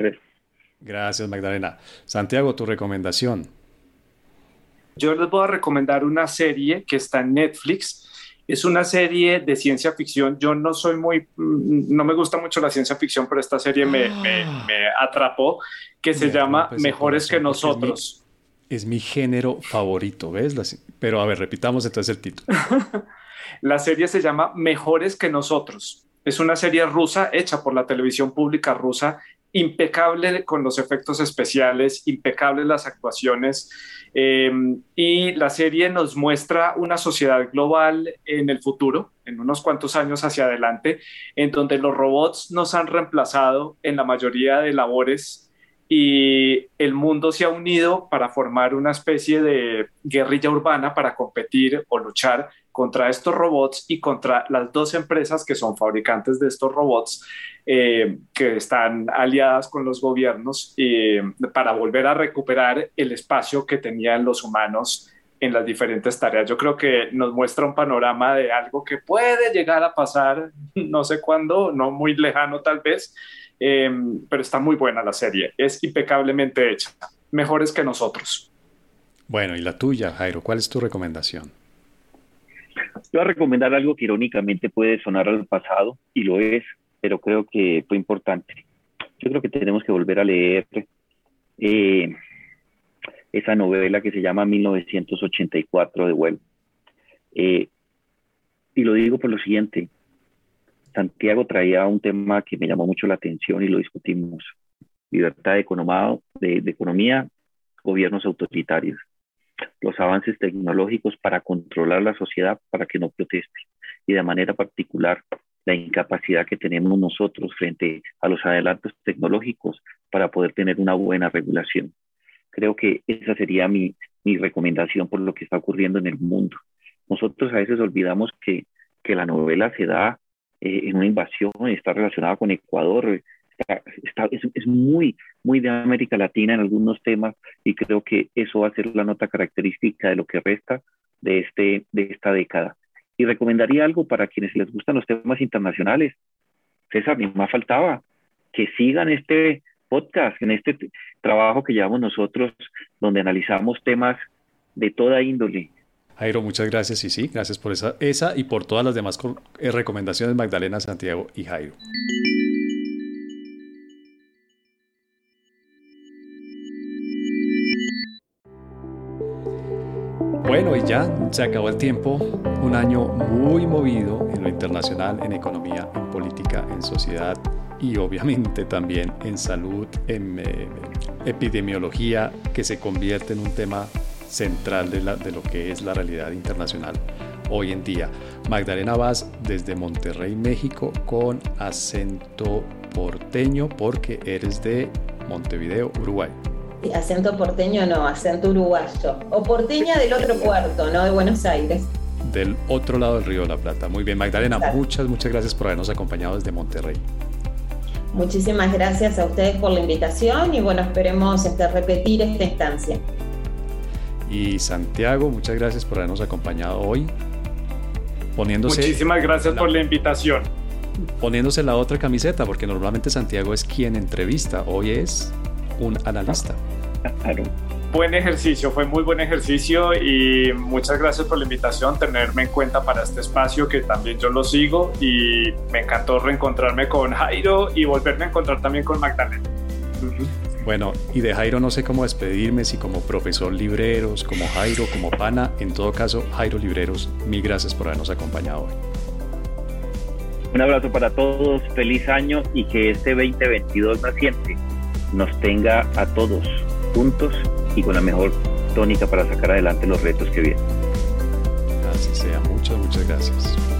Gracias, Magdalena. Santiago, tu recomendación. Yo les voy a recomendar una serie que está en Netflix. Es una serie de ciencia ficción. Yo no soy muy, mm, no me gusta mucho la ciencia ficción, pero esta serie me, ah. atrapó, que se llama Mejores que nosotros. Es mi, género favorito, ¿ves? Pero a ver, repitamos entonces el título. [laughs] la serie se llama Mejores que nosotros. Es una serie rusa hecha por la televisión pública rusa impecable con los efectos especiales, impecable las actuaciones. Eh, y la serie nos muestra una sociedad global en el futuro, en unos cuantos años hacia adelante, en donde los robots nos han reemplazado en la mayoría de labores y el mundo se ha unido para formar una especie de guerrilla urbana para competir o luchar contra estos robots y contra las dos empresas que son fabricantes de estos robots eh, que están aliadas con los gobiernos eh, para volver a recuperar el espacio que tenían los humanos en las diferentes tareas. Yo creo que nos muestra un panorama de algo que puede llegar a pasar, [laughs] no sé cuándo, no muy lejano tal vez, eh, pero está muy buena la serie, es impecablemente hecha, mejores que nosotros. Bueno, y la tuya, Jairo, ¿cuál es tu recomendación? Yo voy a recomendar algo que irónicamente puede sonar al pasado, y lo es, pero creo que fue importante. Yo creo que tenemos que volver a leer eh, esa novela que se llama 1984 de Well. Eh, y lo digo por lo siguiente, Santiago traía un tema que me llamó mucho la atención y lo discutimos. Libertad de, de economía, gobiernos autoritarios. Los avances tecnológicos para controlar la sociedad para que no proteste. Y de manera particular, la incapacidad que tenemos nosotros frente a los adelantos tecnológicos para poder tener una buena regulación. Creo que esa sería mi, mi recomendación por lo que está ocurriendo en el mundo. Nosotros a veces olvidamos que, que la novela se da eh, en una invasión, está relacionada con Ecuador, está, es, es, muy, muy de América Latina en algunos temas y creo que eso va a ser la nota característica de lo que resta de, este, de esta década. Y recomendaría algo para quienes les gustan los temas internacionales. César, ni más faltaba que sigan este podcast, en este trabajo que llevamos nosotros, donde analizamos temas de toda índole. Jairo, muchas gracias y sí, gracias por esa, esa y por todas las demás eh, recomendaciones, Magdalena, Santiago y Jairo. Bueno, y ya se acabó el tiempo. Un año muy movido en lo internacional, en economía, en política, en sociedad y obviamente también en salud, en eh, epidemiología, que se convierte en un tema central de, lo que es la realidad internacional hoy en día. Magdalena Vaz desde Monterrey, México, con acento porteño porque eres de Montevideo, Uruguay. Acento porteño no, acento uruguayo. O porteña del otro puerto, no de Buenos Aires. Del otro lado del Río de la Plata. Muy bien, Magdalena, muchas, muchas gracias por habernos acompañado desde Monterrey. Muchísimas gracias a ustedes por la invitación y bueno, esperemos este, repetir esta instancia. Y Santiago, muchas gracias por habernos acompañado hoy. Poniéndose Muchísimas gracias por la invitación. Poniéndose la otra camiseta, porque normalmente Santiago es quien entrevista, hoy es un analista. Claro. buen ejercicio, fue muy buen ejercicio y muchas gracias por la invitación, tenerme en cuenta para este espacio que también yo lo sigo y me encantó reencontrarme con Jairo y volverme a encontrar también con Magdalena. Bueno, y de Jairo no sé cómo despedirme, si como profesor Libreros, como Jairo, como pana, en todo caso, Jairo Libreros, mil gracias por habernos acompañado hoy. Un abrazo para todos, feliz año y que este 2022 naciente nos tenga a todos juntos y con la mejor tónica para sacar adelante los retos que vienen. Así sea, muchas, muchas gracias.